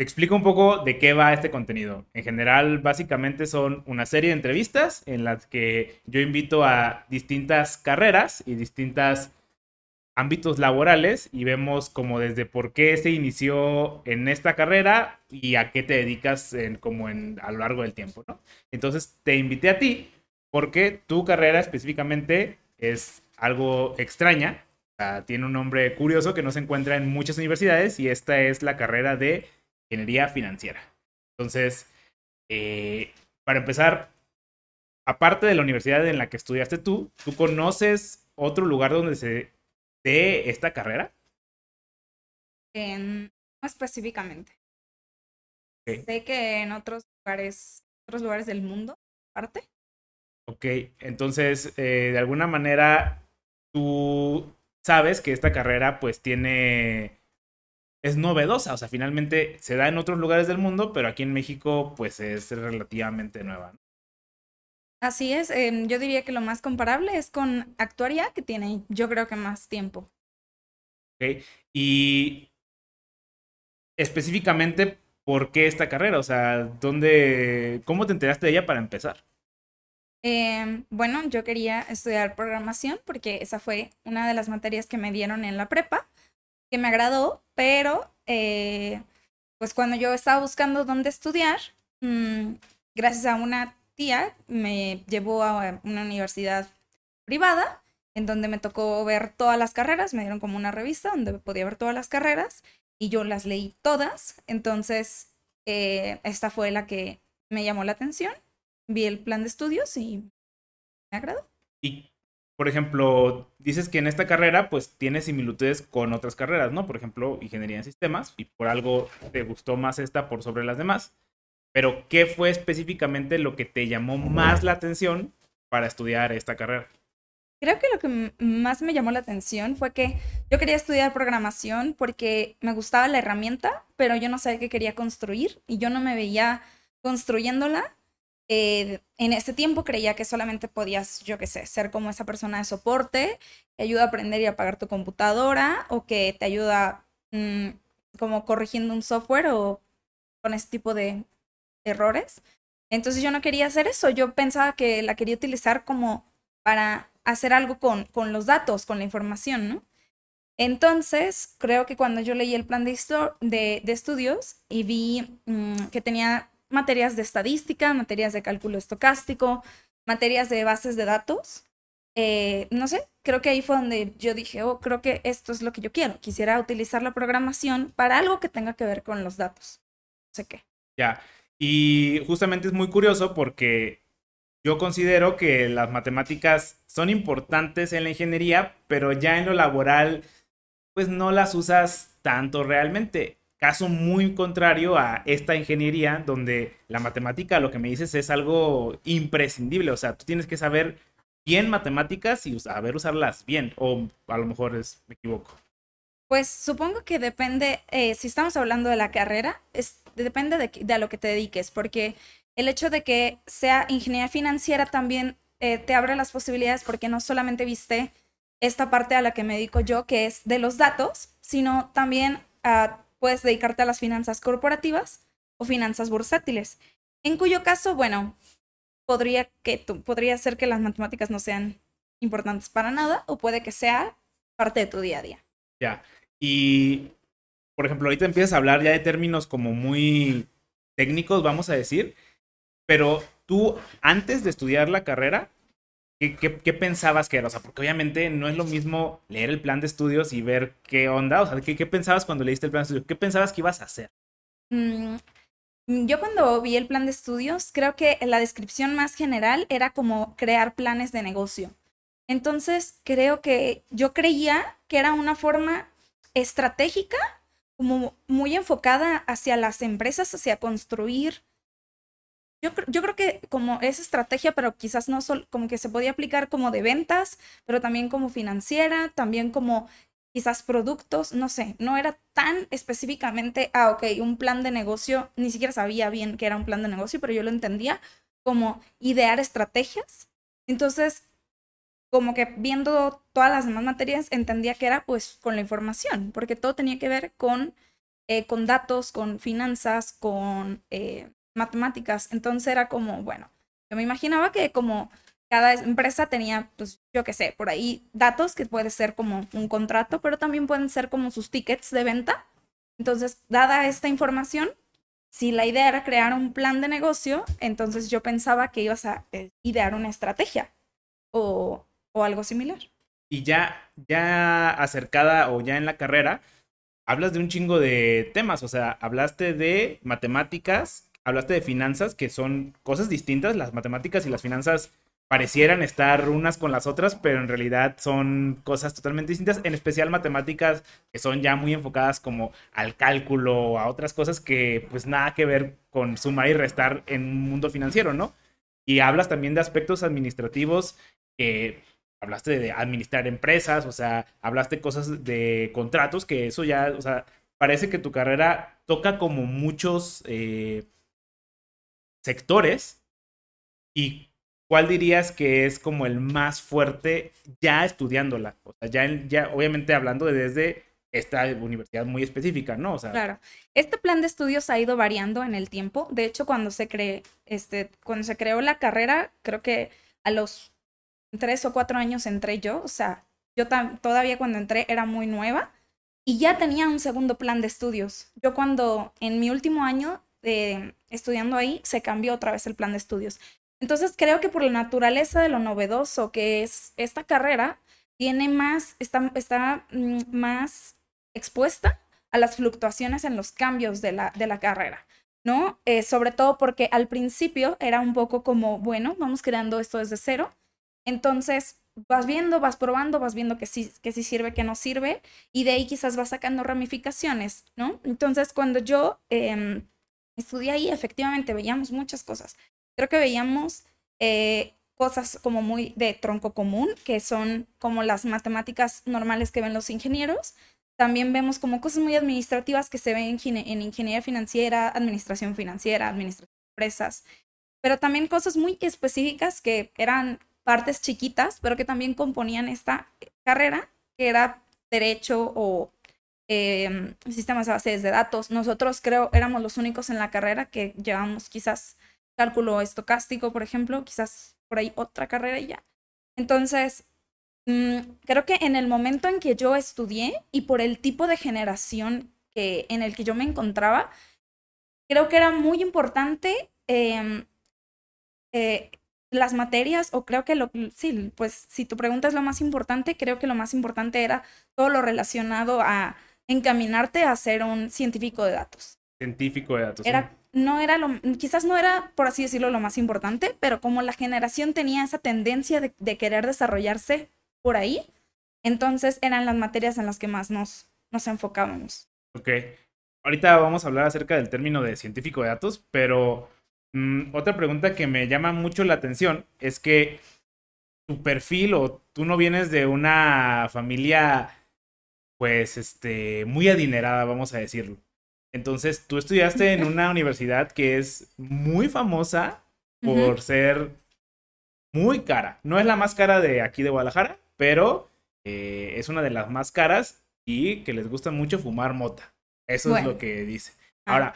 te explico un poco de qué va este contenido. En general, básicamente son una serie de entrevistas en las que yo invito a distintas carreras y distintos ámbitos laborales y vemos como desde por qué se inició en esta carrera y a qué te dedicas como en, a lo largo del tiempo, ¿no? Entonces te invité a ti porque tu carrera específicamente es algo extraña, tiene un nombre curioso que no se encuentra en muchas universidades y esta es la carrera de ingeniería financiera. Entonces, eh, para empezar, aparte de la universidad en la que estudiaste tú, ¿tú conoces otro lugar donde se dé esta carrera? no específicamente. Sé que en otros lugares, otros lugares del mundo, aparte. Ok, entonces, eh, de alguna manera, tú sabes que esta carrera pues tiene es novedosa, o sea, finalmente se da en otros lugares del mundo, pero aquí en México pues es relativamente nueva. Así es, em, yo diría que lo más comparable es con Actuaria, que tiene yo creo que más tiempo. Ok, y específicamente, ¿por qué esta carrera? O sea, ¿dónde, ¿cómo te enteraste de ella para empezar? Em, bueno, yo quería estudiar programación porque esa fue una de las materias que me dieron en la prepa que me agradó, pero eh, pues cuando yo estaba buscando dónde estudiar, mm, gracias a una tía me llevó a una universidad privada en donde me tocó ver todas las carreras, me dieron como una revista donde podía ver todas las carreras y yo las leí todas, entonces eh, esta fue la que me llamó la atención, vi el plan de estudios y me agradó. ¿Y por ejemplo, dices que en esta carrera pues tiene similitudes con otras carreras, ¿no? Por ejemplo, ingeniería en sistemas y por algo te gustó más esta por sobre las demás. Pero, ¿qué fue específicamente lo que te llamó más la atención para estudiar esta carrera? Creo que lo que más me llamó la atención fue que yo quería estudiar programación porque me gustaba la herramienta, pero yo no sabía qué quería construir y yo no me veía construyéndola eh, en ese tiempo creía que solamente podías, yo qué sé, ser como esa persona de soporte que ayuda a aprender y apagar tu computadora o que te ayuda mm, como corrigiendo un software o con ese tipo de errores. Entonces yo no quería hacer eso, yo pensaba que la quería utilizar como para hacer algo con, los datos, con la información, ¿no? Entonces, creo que cuando yo leí el plan de estudios y vi mm, que tenía materias de estadística, materias de cálculo estocástico, materias de bases de datos. Eh, no sé, creo que ahí fue donde yo dije, oh, creo que esto es lo que yo quiero. Quisiera utilizar la programación para algo que tenga que ver con los datos. No sé qué. Ya, y justamente es muy curioso porque yo considero que las matemáticas son importantes en la ingeniería, pero ya en lo laboral, pues no las usas tanto realmente. Caso muy contrario a esta ingeniería, donde la matemática, lo que me dices, es algo imprescindible. O sea, tú tienes que saber bien matemáticas y saber usarlas bien. O a lo mejor me equivoco. Pues supongo que depende, eh, si estamos hablando de la carrera, es, depende de, de, a lo que te dediques, porque el hecho de que sea ingeniería financiera también eh, te abre las posibilidades porque no solamente viste esta parte a la que me dedico yo, que es de los datos, sino también a puedes dedicarte a las finanzas corporativas o finanzas bursátiles, en cuyo caso, bueno, podría, que podría ser que las matemáticas no sean importantes para nada o puede que sea parte de tu día a día. Ya, y por ejemplo, ahorita empiezas a hablar ya de términos como muy técnicos, vamos a decir, pero tú antes de estudiar la carrera, ¿Qué, pensabas que era? O sea, porque obviamente no es lo mismo leer el plan de estudios y ver qué onda. O sea, ¿qué, pensabas cuando leíste el plan de estudios? ¿Qué pensabas que ibas a hacer? Mm, yo cuando vi el plan de estudios, creo que la descripción más general era como crear planes de negocio. Entonces, creo que yo creía que era una forma estratégica, como muy enfocada hacia las empresas, hacia construir yo, creo que como es estrategia, pero quizás no solo, como que se podía aplicar como de ventas, pero también como financiera, también como quizás productos, no sé, no era tan específicamente, ah, ok, un plan de negocio, ni siquiera sabía bien que era un plan de negocio, pero yo lo entendía como idear estrategias. Entonces, como que viendo todas las demás materias, entendía que era pues con la información, porque todo tenía que ver con eh, con datos, con finanzas, con eh, matemáticas. Entonces era como, bueno, yo me imaginaba que como cada empresa tenía, pues yo qué sé, por ahí datos que puede ser como un contrato, pero también pueden ser como sus tickets de venta. Entonces, dada esta información, si la idea era crear un plan de negocio, entonces yo pensaba que ibas a eh, idear una estrategia o, o algo similar. Y ya, ya acercada o ya en la carrera, hablas de un chingo de temas, o sea, hablaste de matemáticas, hablaste de finanzas, que son cosas distintas, las matemáticas y las finanzas parecieran estar unas con las otras, pero en realidad son cosas totalmente distintas, en especial matemáticas que son ya muy enfocadas como al cálculo, a otras cosas que pues nada que ver con sumar y restar en un mundo financiero, ¿no? Y hablas también de aspectos administrativos hablaste de administrar empresas, o sea, hablaste cosas de contratos, que eso ya, o sea, parece que tu carrera toca como muchos eh, sectores y ¿cuál dirías que es como el más fuerte ya estudiándola? O sea, ya, ya obviamente hablando de desde esta universidad muy específica, ¿no? O sea, claro. Este plan de estudios ha ido variando en el tiempo. De hecho, cuando se cree, este, cuando se creó la carrera, creo que a los tres o cuatro años entré yo. O sea, yo todavía cuando entré era muy nueva y ya tenía un segundo plan de estudios. Yo cuando en mi último año estudiando ahí se cambió otra vez el plan de estudios. Entonces creo que por la naturaleza de lo novedoso que es esta carrera, tiene más, está, está mm, más expuesta a las fluctuaciones en los cambios de la, de la carrera, ¿no? Eh, sobre todo porque al principio era un poco como, bueno, vamos creando esto desde cero. Entonces vas viendo, vas probando, vas viendo que sí, que sí sirve, que no sirve, y de ahí quizás vas sacando ramificaciones, ¿no? Entonces cuando yo em, estudié ahí, efectivamente veíamos muchas cosas creo que veíamos eh, cosas como muy de tronco común, que son como las matemáticas normales que ven los ingenieros. También vemos como cosas muy administrativas que se ven en ingeniería financiera, administración financiera, administración de empresas, pero también cosas muy específicas que eran partes chiquitas, pero que también componían esta carrera, que era derecho o em, sistemas de bases de datos. Nosotros creo éramos los únicos en la carrera que llevamos quizás cálculo estocástico, por ejemplo, quizás por ahí otra carrera y ya. Entonces, mm, creo que en el momento en que yo estudié y por el tipo de generación que, en el que yo me encontraba, creo que era muy importante em, eh, las materias, o creo que lo, sí, pues si tu pregunta es lo más importante, creo que lo más importante era todo lo relacionado a encaminarte a ser un científico de datos. Científico de datos. Era no era lo, quizás no era, por así decirlo, lo más importante, pero como la generación tenía esa tendencia de, querer desarrollarse por ahí, entonces eran las materias en las que más nos, nos enfocábamos. Ok. Ahorita vamos a hablar acerca del término de científico de datos, pero mm, otra pregunta que me llama mucho la atención es que tu perfil o tú no vienes de una familia, pues, este, muy adinerada, vamos a decirlo. Entonces, tú estudiaste en una universidad que es muy famosa por ser muy cara. No es la más cara de aquí de Guadalajara, pero eh, es una de las más caras y que les gusta mucho fumar mota. Eso es lo que dice. Ah. Ahora,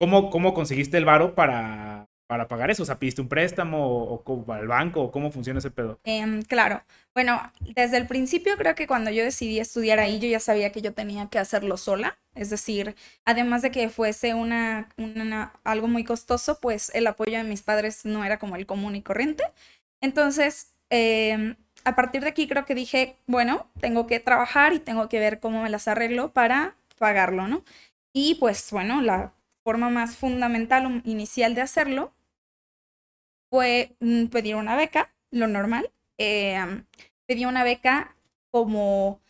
¿cómo, ¿cómo conseguiste el varo para para pagar eso? O sea, ¿pidiste un préstamo o, al banco o cómo funciona ese pedo? Em, claro. Bueno, desde el principio creo que cuando yo decidí estudiar ahí, yo ya sabía que yo tenía que hacerlo sola. Es decir, además de que fuese una, algo muy costoso, pues el apoyo de mis padres no era como el común y corriente. Entonces, em, a partir de aquí creo que dije, bueno, tengo que trabajar y tengo que ver cómo me las arreglo para pagarlo, ¿no? Y pues bueno, la forma más fundamental o inicial de hacerlo fue mm, pedir una beca, lo normal. Eh, pedí una beca como...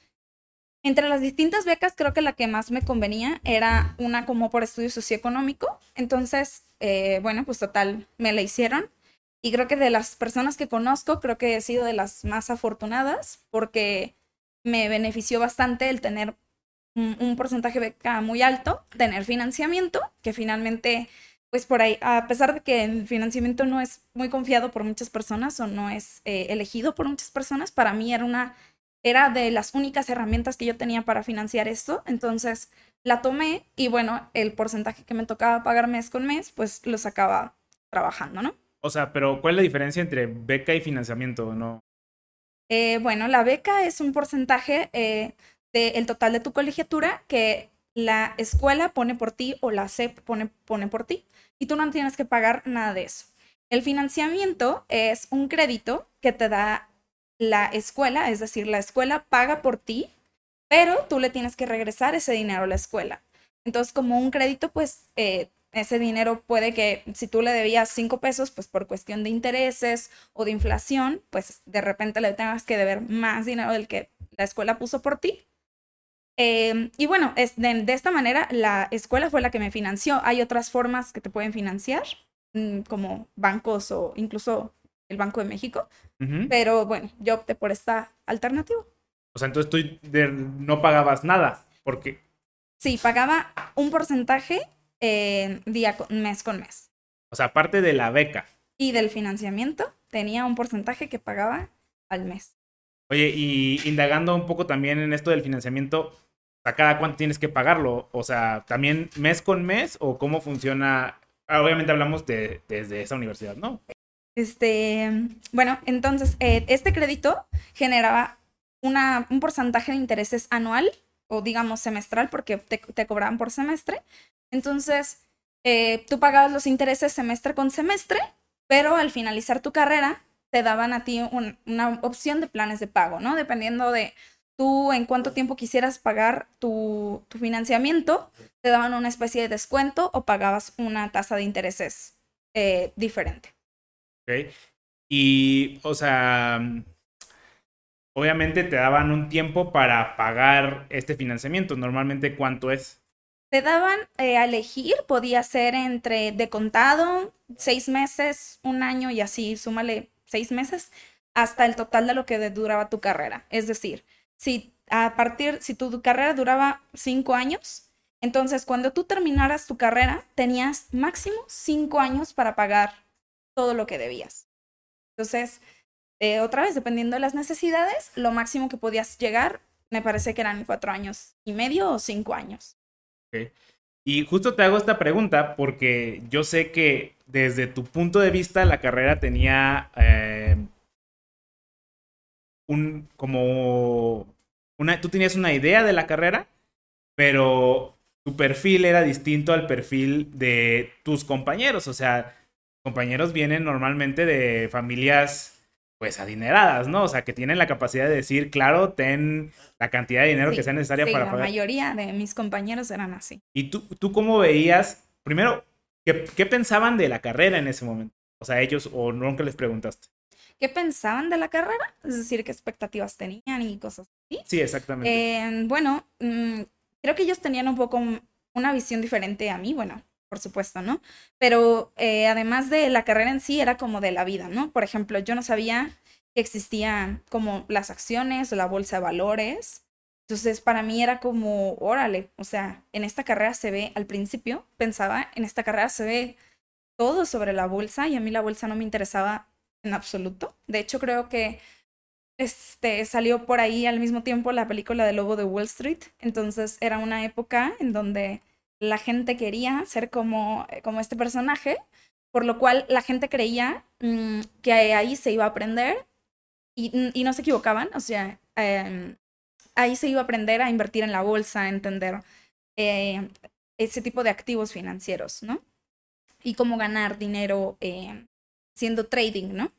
Entre las distintas becas, creo que la que más me convenía era una como por estudio socioeconómico. Entonces, eh, bueno, pues total, me la hicieron. Y creo que de las personas que conozco, creo que he sido de las más afortunadas porque me benefició bastante el tener un, porcentaje de beca muy alto, tener financiamiento, que finalmente, pues por ahí, a pesar de que el financiamiento no es muy confiado por muchas personas o no es eh, elegido por muchas personas, para mí era una, era de las únicas herramientas que yo tenía para financiar esto. Entonces, la tomé y bueno, el porcentaje que me tocaba pagar mes con mes, pues lo sacaba trabajando, ¿no? O sea, pero ¿cuál es la diferencia entre beca y financiamiento? ¿No? Eh, bueno, la beca es un porcentaje eh, del total de tu colegiatura que la escuela pone por ti o la SEP pone, pone por ti y tú no tienes que pagar nada de eso. El financiamiento es un crédito que te da la escuela, es decir, la escuela paga por ti, pero tú le tienes que regresar ese dinero a la escuela. Entonces, como un crédito, pues eh, ese dinero puede que si tú le debías cinco pesos, pues por cuestión de intereses o de inflación, pues de repente le tengas que deber más dinero del que la escuela puso por ti. Em, y bueno, es de, esta manera la escuela fue la que me financió. Hay otras formas que te pueden financiar, mm, como bancos o incluso el Banco de México. Pero bueno, yo opté por esta alternativa. O sea, entonces tú no pagabas nada, porque... Sí, pagaba un porcentaje eh, día mes con mes. O sea, aparte de la beca. Y del financiamiento, tenía un porcentaje que pagaba al mes. Oye, y indagando un poco también en esto del financiamiento, ¿a cada cuánto tienes que pagarlo? O sea, ¿también mes con mes o cómo funciona? Ah, obviamente hablamos de, desde esa universidad, ¿no? Este, bueno, entonces, eh, este crédito generaba una, un porcentaje de intereses anual o digamos semestral porque te, te cobraban por semestre. Entonces, eh, tú pagabas los intereses semestre con semestre, pero al finalizar tu carrera te daban a ti una opción de planes de pago, ¿no? Dependiendo de tú en cuánto tiempo quisieras pagar tu, financiamiento, te daban una especie de descuento o pagabas una tasa de intereses eh, diferente. Ok. Y, o sea, obviamente te daban un tiempo para pagar este financiamiento. Normalmente, ¿cuánto es? Te daban eh, a elegir, podía ser entre de contado, seis meses, un año y así, súmale seis meses, hasta el total de lo que duraba tu carrera. Es decir, si a partir, si tu carrera duraba cinco años, entonces cuando tú terminaras tu carrera, tenías máximo cinco años para pagar todo lo que debías. Entonces, eh, otra vez, dependiendo de las necesidades, lo máximo que podías llegar, me parece que eran cuatro años y medio o cinco años. Y justo te hago esta pregunta porque yo sé que desde tu punto de vista la carrera tenía eh, un como una, tú tenías una idea de la carrera, pero tu perfil era distinto al perfil de tus compañeros. O sea, compañeros vienen normalmente de familias pues adineradas, ¿no? O sea, que tienen la capacidad de decir, claro, ten la cantidad de dinero que sea necesaria para pagar. La mayoría de mis compañeros eran así. ¿Y tú, tú cómo veías, primero, ¿qué, qué pensaban de la carrera en ese momento? O sea, ellos, o nunca les preguntaste. ¿Qué pensaban de la carrera? Es decir, qué expectativas tenían y cosas así. Sí, exactamente. Eh, bueno, mm, creo que ellos tenían un poco una visión diferente a mí, bueno, por supuesto, ¿no? Pero eh, además de la carrera en sí, era como de la vida, ¿no? Por ejemplo, yo no sabía que existían como las acciones o la bolsa de valores. Entonces, para mí era como, órale, o sea, en esta carrera se ve, al principio pensaba, en esta carrera se ve todo sobre la bolsa y a mí la bolsa no me interesaba en absoluto. De hecho, creo que este, salió por ahí al mismo tiempo la película de Lobo de Wall Street. Entonces, era una época en donde la gente quería ser como, eh, como este personaje, por lo cual la gente creía mm, que ahí se iba a aprender y, no se equivocaban, o sea, em, ahí se iba a aprender a invertir en la bolsa, a entender eh, ese tipo de activos financieros, ¿no? Y cómo ganar dinero eh, siendo trading, ¿no?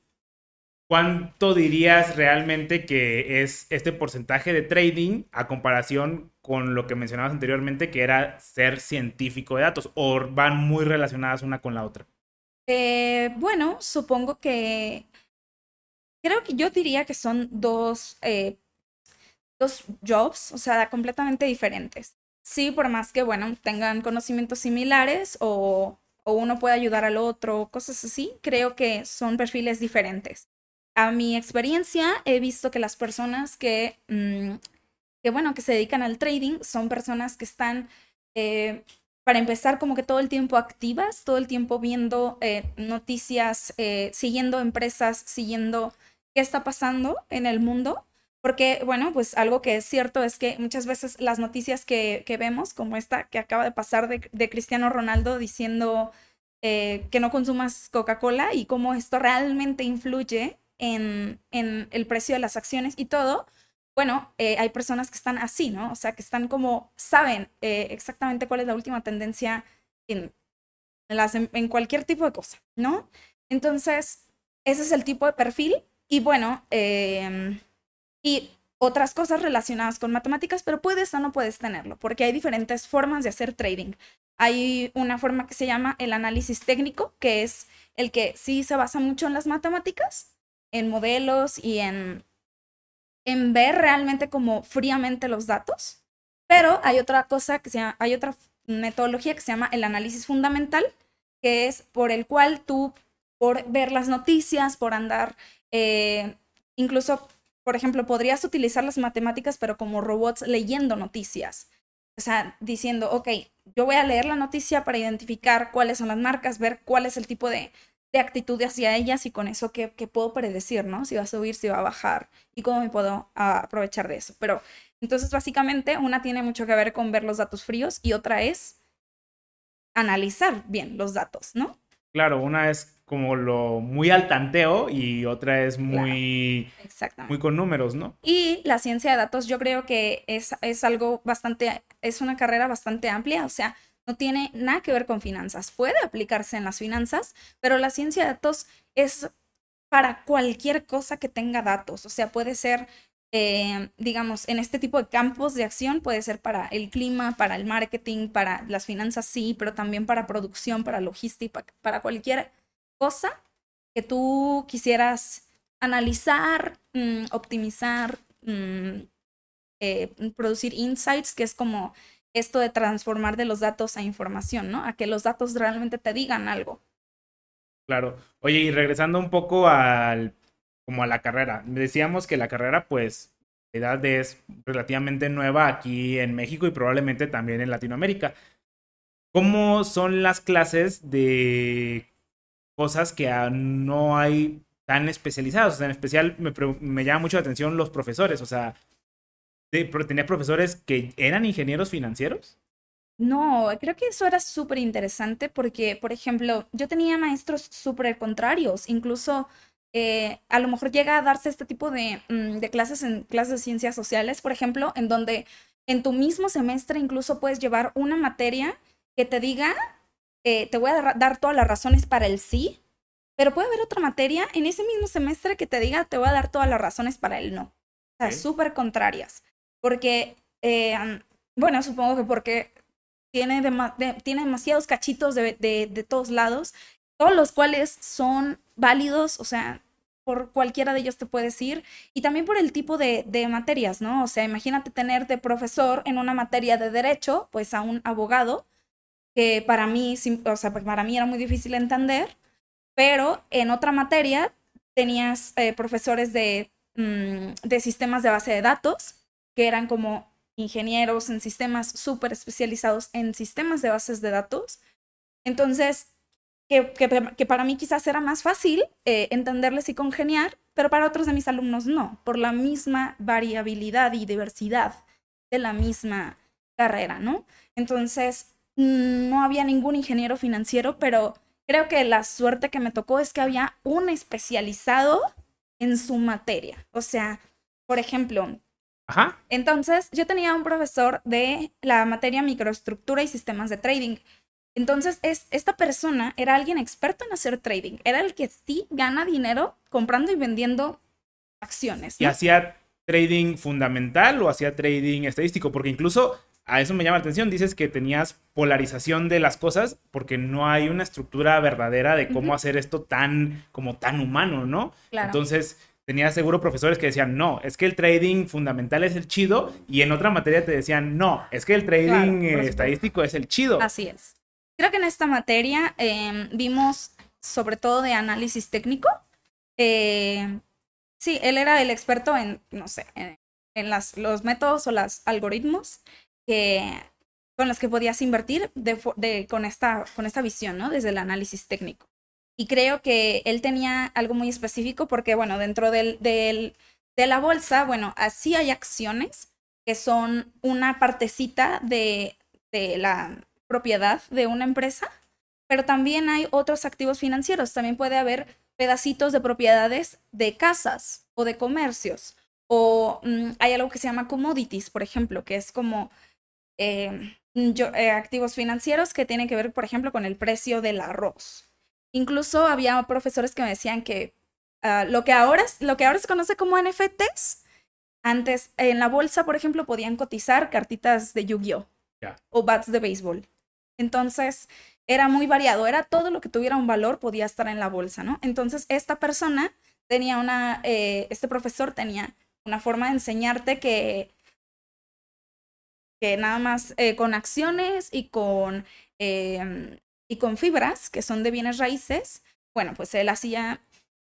¿Cuánto dirías realmente que es este porcentaje de trading a comparación con lo que mencionabas anteriormente, que era ser científico de datos? ¿O van muy relacionadas una con la otra? Eh, bueno, supongo que... Creo que yo diría que son dos, eh, dos jobs, o sea, completamente diferentes. Sí, por más que, bueno, tengan conocimientos similares o, o uno puede ayudar al otro, cosas así, creo que son perfiles diferentes. A mi experiencia he visto que las personas que, mm, que bueno, que se dedican al trading son personas que están, eh, para empezar, como que todo el tiempo activas, todo el tiempo viendo eh, noticias, eh, siguiendo empresas, siguiendo qué está pasando en el mundo, Porque, bueno, pues algo que es cierto es que muchas veces las noticias que, que vemos, como esta que acaba de pasar de, de Cristiano Ronaldo diciendo eh, que no consumas Coca-Cola y cómo esto realmente influye en, en, el precio de las acciones y todo, bueno, eh, hay personas que están así, ¿no? O sea, que están como, saben eh, exactamente cuál es la última tendencia en, las, en cualquier tipo de cosa, ¿no? Entonces, ese es el tipo de perfil y bueno, eh, y otras cosas relacionadas con matemáticas, pero puedes o no puedes tenerlo, porque hay diferentes formas de hacer trading. Hay una forma que se llama el análisis técnico, que es el que sí se basa mucho en las matemáticas, en modelos y en, en ver realmente como fríamente los datos. Pero hay otra cosa que se llama, hay otra metodología que se llama el análisis fundamental, que es por el cual tú, por ver las noticias, por andar, eh, incluso por ejemplo, podrías utilizar las matemáticas, pero como robots leyendo noticias. O sea, diciendo, ok, yo voy a leer la noticia para identificar cuáles son las marcas, ver cuál es el tipo de, de actitud hacia ellas y con eso qué, puedo predecir, ¿no? Si va a subir, si va a bajar y cómo me puedo ah, aprovechar de eso. Pero entonces, básicamente, una tiene mucho que ver con ver los datos fríos y otra es analizar bien los datos, ¿no? Claro, una es como lo muy al tanteo y otra es muy, muy con números, ¿no? Y la ciencia de datos yo creo que es, es algo bastante, es una carrera bastante amplia, o sea, no tiene nada que ver con finanzas. Puede aplicarse en las finanzas, pero la ciencia de datos es para cualquier cosa que tenga datos, o sea, puede ser eh, digamos, en este tipo de campos de acción puede ser para el clima, para el marketing, para las finanzas, sí, pero también para producción, para logística, para cualquier cosa que tú quisieras analizar, mm, optimizar, mm, eh, producir insights, que es como esto de transformar de los datos a información, ¿no? A que los datos realmente te digan algo. Claro. Oye, y regresando un poco al como a la carrera. Decíamos que la carrera, pues, edad es relativamente nueva aquí en México y probablemente también en Latinoamérica. ¿Cómo son las clases de cosas que no hay tan especializadas? En especial me, llama mucho la atención los profesores. O sea, ¿tenía profesores que eran ingenieros financieros? No, creo que eso era súper interesante porque, por ejemplo, yo tenía maestros súper contrarios, incluso eh, a lo mejor llega a darse este tipo mm, de, clases en clases de ciencias sociales, por ejemplo, en donde en tu mismo semestre incluso puedes llevar una materia que te diga, eh, te voy a dar todas las razones para el sí, pero puede haber otra materia en ese mismo semestre que te diga, te voy a dar todas las razones para el no. O sea, súper contrarias. Porque, eh, bueno, supongo que porque tiene, tiene demasiados cachitos de, de todos lados, todos los cuales son válidos, o sea, por cualquiera de ellos te puedes ir y también por el tipo de, de, materias, ¿no? O sea, imagínate tener de profesor en una materia de derecho, pues a un abogado, que para mí, o sea, para mí era muy difícil entender, pero en otra materia tenías eh, profesores de, mm, de sistemas de base de datos, que eran como ingenieros en sistemas súper especializados en sistemas de bases de datos. Entonces, que, para mí quizás era más fácil eh, entenderles y congeniar, pero para otros de mis alumnos no, por la misma variabilidad y diversidad de la misma carrera, ¿no? Entonces, no había ningún ingeniero financiero, pero creo que la suerte que me tocó es que había un especializado en su materia. O sea, por ejemplo, Ajá. entonces yo tenía un profesor de la materia microestructura y sistemas de trading. Entonces, es, esta persona era alguien experto en hacer trading. Era el que sí gana dinero comprando y vendiendo acciones. ¿Y hacía trading fundamental o hacía trading estadístico? Porque incluso a eso me llama la atención. Dices que tenías polarización de las cosas porque no hay una estructura verdadera de cómo hacer esto tan, como tan humano, ¿no? Claro. Entonces, tenía seguro profesores que decían, no, es que el trading fundamental es el chido, y en otra materia te decían, no, es que el trading estadístico es el chido. Así es. Creo que en esta materia em, vimos sobre todo de análisis técnico. Eh, sí, él era el experto en, no sé, en, las, los métodos o los algoritmos que, con los que podías invertir de, con, esta, con esta visión, ¿no? Desde el análisis técnico. Y creo que él tenía algo muy específico porque, bueno, dentro del, del De la bolsa, bueno, así hay acciones que son una partecita de, de la propiedad de una empresa, pero también hay otros activos financieros. También puede haber pedacitos de propiedades de casas o de comercios. O mm, hay algo que se llama commodities, por ejemplo, que es como eh, eh, activos financieros que tienen que ver, por ejemplo, con el precio del arroz. Incluso había profesores que me decían que ah, lo, que ahora, lo que ahora se conoce como NFTs, antes en la bolsa, por ejemplo, podían cotizar cartitas de Yu-Gi-Oh! o bats de béisbol. Entonces, era muy variado, era todo lo que tuviera un valor podía estar en la bolsa, ¿no? Entonces, esta persona tenía una, eh, este profesor tenía una forma de enseñarte que, que nada más eh, con acciones y con, em, y con fibras, que son de bienes raíces, bueno, pues él hacía,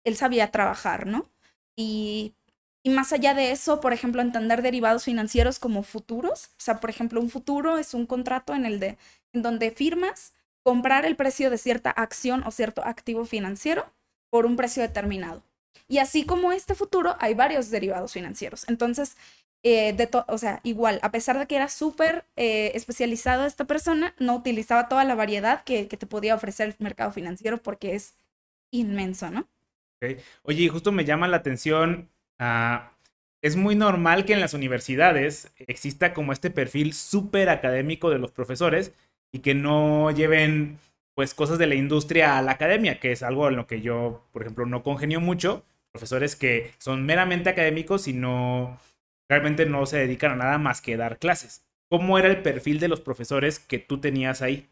él sabía trabajar, ¿no? Y, y más allá de eso, por ejemplo, entender derivados financieros como futuros, o sea, por ejemplo, un futuro es un contrato en el de, en donde firmas comprar el precio de cierta acción o cierto activo financiero por un precio determinado. Y así como este futuro, hay varios derivados financieros. Entonces, eh, de o sea, igual, a pesar de que era súper eh, especializado esta persona, no utilizaba toda la variedad que, que, te podía ofrecer el mercado financiero porque es inmenso, ¿no? Oye, justo me llama la atención, uh, es muy normal que en las universidades exista como este perfil súper académico de los profesores, y que no lleven pues cosas de la industria a la academia, que es algo en lo que yo, por ejemplo, no congenio mucho. Profesores que son meramente académicos y no realmente no se dedican a nada más que dar clases. ¿Cómo era el perfil de los profesores que tú tenías ahí?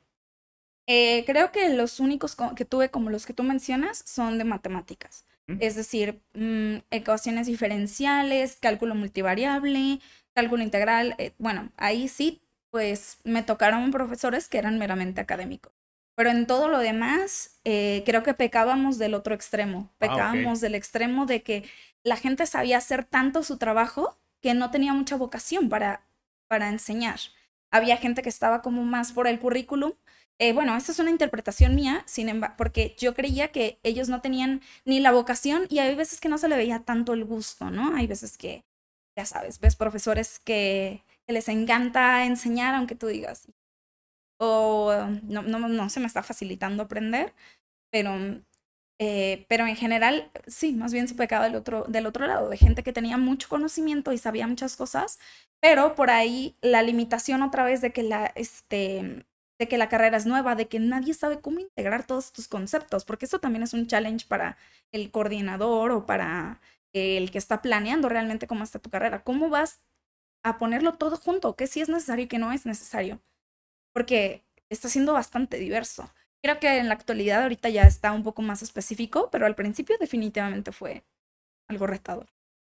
Eh, creo que los únicos que tuve, como los que tú mencionas, son de matemáticas. Es decir, mmm, ecuaciones diferenciales, cálculo multivariable, cálculo integral. Eh, bueno, ahí sí pues me tocaron profesores que eran meramente académicos. Pero en todo lo demás, eh, creo que pecábamos del otro extremo. Ah, pecábamos del extremo de que la gente sabía hacer tanto su trabajo que no tenía mucha vocación para, para enseñar. Había gente que estaba como más por el currículum. Eh, bueno, esta es una interpretación mía, sin embargo, porque yo creía que ellos no tenían ni la vocación y hay veces que no se le veía tanto el gusto, ¿no? Hay veces que, ya sabes, ves profesores que que les encanta enseñar, aunque tú digas, o no, no, no se me está facilitando aprender, pero, eh, pero en general, sí, más bien se pecaba del otro, del otro lado, de gente que tenía mucho conocimiento y sabía muchas cosas, pero por ahí la limitación otra vez de que la, este, de que la carrera es nueva, de que nadie sabe cómo integrar todos estos conceptos, porque eso también es un challenge para el coordinador o para el que está planeando realmente cómo está tu carrera. ¿Cómo vas a ponerlo todo junto, que sí es necesario y que no es necesario, porque está siendo bastante diverso. Creo que en la actualidad ahorita ya está un poco más específico, pero al principio definitivamente fue algo retador.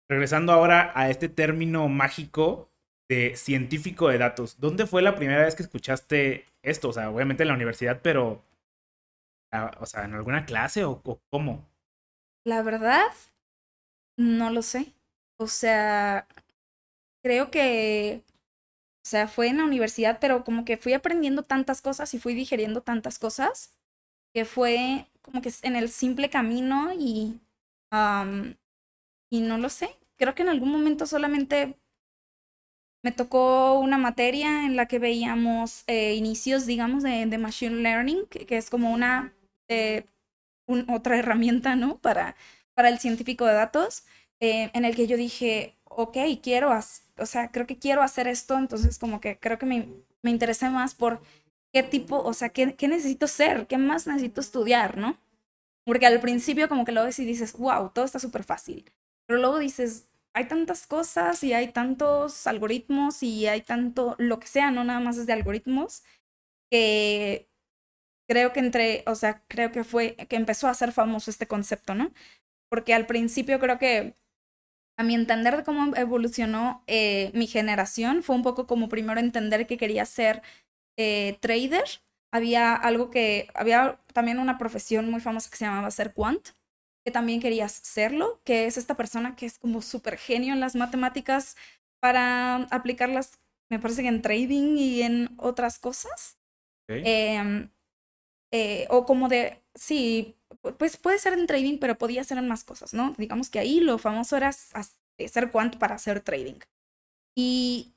Regresando ahora a este término mágico de científico de datos, ¿dónde fue la primera vez que escuchaste esto? O sea, obviamente en la universidad, pero, ah, o sea, ¿en alguna clase o, o cómo? La verdad, no lo sé. O sea, creo que, o sea, fue en la universidad, pero como que fui aprendiendo tantas cosas y fui digeriendo tantas cosas que fue como que en el simple camino y, y no lo sé. Creo que en algún momento solamente me tocó una materia en la que veíamos eh, inicios, digamos, de, de, Machine Learning, que, es como una eh, otra herramienta, ¿no? Para, para el científico de datos, eh, en el que yo dije, ok, quiero, o sea, creo que quiero hacer esto, entonces como que creo que me, me interesé más por qué tipo, o sea, qué, qué necesito ser, qué más necesito estudiar, ¿no? Porque al principio como que lo ves y dices, wow, todo está súper fácil. Pero luego dices, hay tantas cosas y hay tantos algoritmos y hay tanto, lo que sea, no nada más es de algoritmos, que creo que entre, o sea, creo que fue, que empezó a ser famoso este concepto, ¿no? Porque al principio creo que a mi entender de cómo evolucionó eh, mi generación, fue un poco como primero entender que quería ser eh, trader. Había algo que, había también una profesión muy famosa que se llamaba ser quant, que también querías serlo, que es esta persona que es como súper genio en las matemáticas para aplicarlas, me parece que en trading y en otras cosas. Em, eh, o como de, sí, pues puede ser en trading, pero podía ser en más cosas, ¿no? Digamos que ahí lo famoso era ser quant para hacer trading. Y...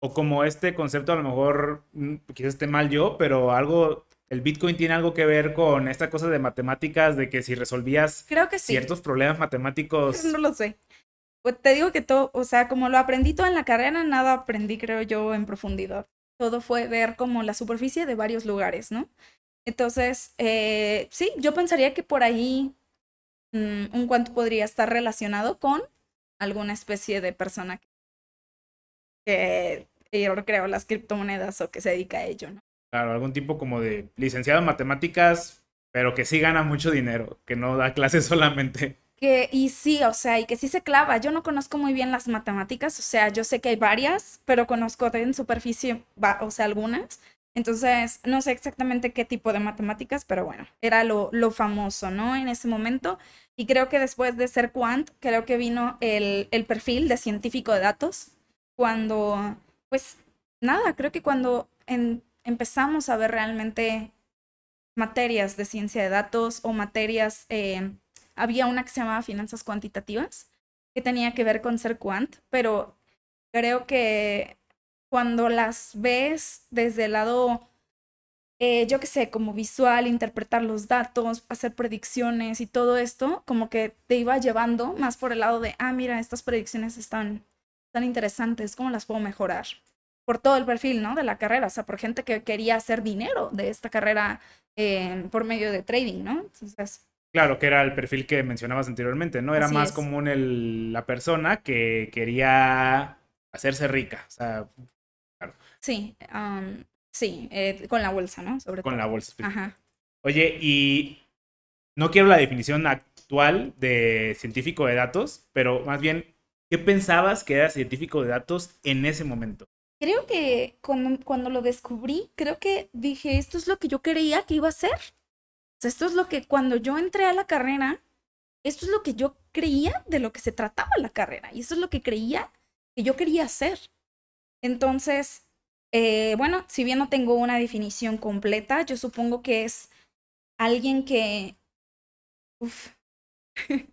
o como este concepto, a lo mejor mm, quizás esté mal yo, pero algo el Bitcoin tiene algo que ver con esta cosa de matemáticas, de que si resolvías Creo que sí. ciertos problemas matemáticos. No lo sé. Pues te digo que todo, o sea, como lo aprendí todo en la carrera, nada aprendí, creo yo, en profundidad. Todo fue ver como la superficie de varios lugares, ¿no? Entonces, eh, sí, yo pensaría que por ahí mm, un cuanto podría estar relacionado con alguna especie de persona que, que creo las criptomonedas o que se dedica a ello, ¿no? Claro, algún tipo como de licenciado en matemáticas, pero que sí gana mucho dinero, que no da clases solamente. Que, y sí, o sea, y que sí se clava. Yo no conozco muy bien las matemáticas, o sea, yo sé que hay varias, pero conozco en superficie, o sea, algunas. Entonces, no sé exactamente qué tipo de matemáticas, pero bueno, era lo, lo famoso, ¿no? En ese momento. Y creo que después de ser quant, creo que vino el, el perfil de científico de datos. Cuando, pues, nada, creo que cuando empezamos a ver realmente materias de ciencia de datos o materias, eh, había una que se llamaba finanzas cuantitativas, que tenía que ver con ser quant, pero creo que cuando las ves desde el lado, eh, yo qué sé, como visual, interpretar los datos, hacer predicciones y todo esto, como que te iba llevando más por el lado de, ah, mira, estas predicciones están, tan interesantes, ¿cómo las puedo mejorar? por todo el perfil, ¿no? De la carrera, o sea, por gente que quería hacer dinero de esta carrera eh, por medio de trading, ¿no? Entonces... Claro, que era el perfil que mencionabas anteriormente, ¿no? Era más común el, la persona que quería hacerse rica, o sea, Sí, sí, eh, con la bolsa, ¿no? Sobre con la bolsa. Ajá. Oye, y no quiero la definición actual de científico de datos, pero más bien, ¿qué pensabas que era científico de datos en ese momento? creo que cuando, cuando, lo descubrí, creo que dije, esto es lo que yo creía que iba a ser. O sea, esto es lo que cuando yo entré a la carrera, esto es lo que yo creía de lo que se trataba la carrera. Y esto es lo que creía que yo quería hacer. Entonces, eh, bueno, si bien no tengo una definición completa, yo supongo que es alguien que... Uf, es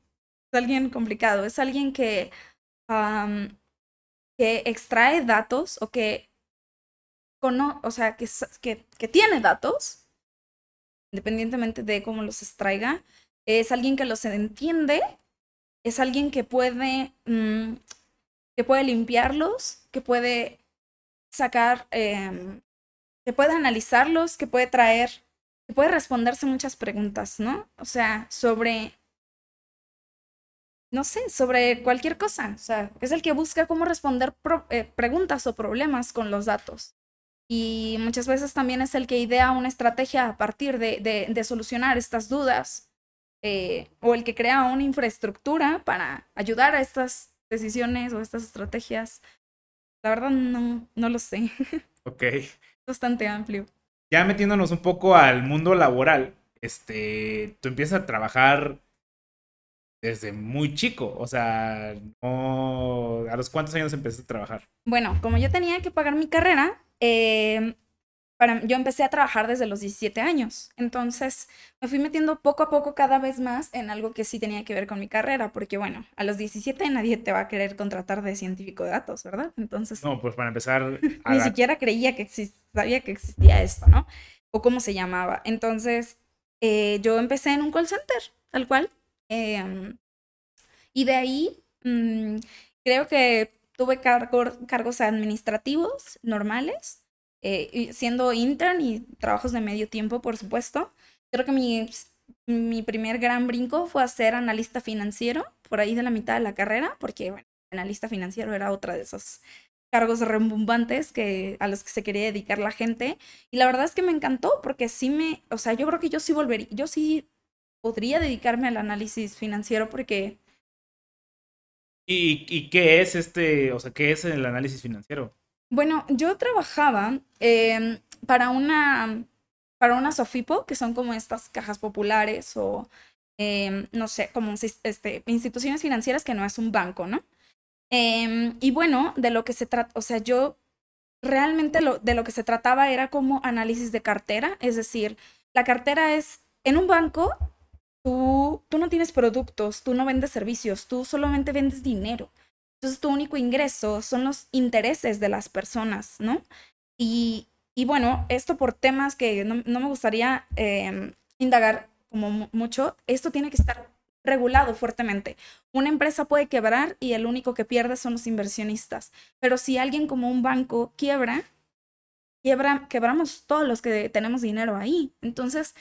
alguien complicado, es alguien que que extrae datos o que, o sea, que, que, que tiene datos, independientemente de cómo los extraiga, es alguien que los entiende, es alguien que puede, mm, que puede limpiarlos, que puede sacar, em, que puede analizarlos, que puede traer, que puede responderse muchas preguntas, ¿no? O sea, sobre no sé, sobre cualquier cosa. O sea, es el que busca cómo responder eh, preguntas o problemas con los datos. Y muchas veces también es el que idea una estrategia a partir de, de, solucionar estas dudas. Eh, o el que crea una infraestructura para ayudar a estas decisiones o estas estrategias. La verdad no, no lo sé. Ok. Bastante amplio. Ya metiéndonos un poco al mundo laboral, este, tú empiezas a trabajar desde muy chico. O sea, ¿a los cuántos años empezaste a trabajar? Bueno, como yo tenía que pagar mi carrera, em, para, yo empecé a trabajar desde los 17 años. Entonces me fui metiendo poco a poco cada vez más en algo que sí tenía que ver con mi carrera, porque bueno, a los 17 nadie te va a querer contratar de científico de datos, ¿verdad? Entonces... No, pues para empezar... ni siquiera creía que sabía que existía esto, ¿no? O cómo se llamaba. Entonces, eh, yo empecé en un call center, tal cual. Em, y de ahí mm, creo que tuve cargos administrativos normales, eh, siendo intern y trabajos de medio tiempo, por supuesto. Creo que mi, mi primer gran brinco fue ser analista financiero, por ahí de la mitad de la carrera, porque analista financiero era otra de esos cargos rembombantes que, a los que se quería dedicar la gente. Y la verdad es que me encantó porque sí me, o sea, yo creo que yo sí volvería, yo sí podría dedicarme al análisis financiero porque... ¿Y, qué es este, o sea, qué es el análisis financiero? Bueno, yo trabajaba em, para una, para una Sofipo, que son como estas cajas populares o, em, no sé, como este, instituciones financieras que no es un banco, ¿no? Em, y bueno, de lo que se trata, o sea, yo realmente lo, de lo que se trataba era como análisis de cartera, es decir, la cartera es en un banco tú, tú no tienes productos, tú no vendes servicios, tú solamente vendes dinero. Entonces tu único ingreso son los intereses de las personas, ¿no? Y, y bueno, esto por temas que no, me gustaría eh, indagar como mucho, esto tiene que estar regulado fuertemente. Una empresa puede quebrar y el único que pierde son los inversionistas. Pero si alguien como un banco quiebra, quiebra quebramos todos los que tenemos dinero ahí. Entonces,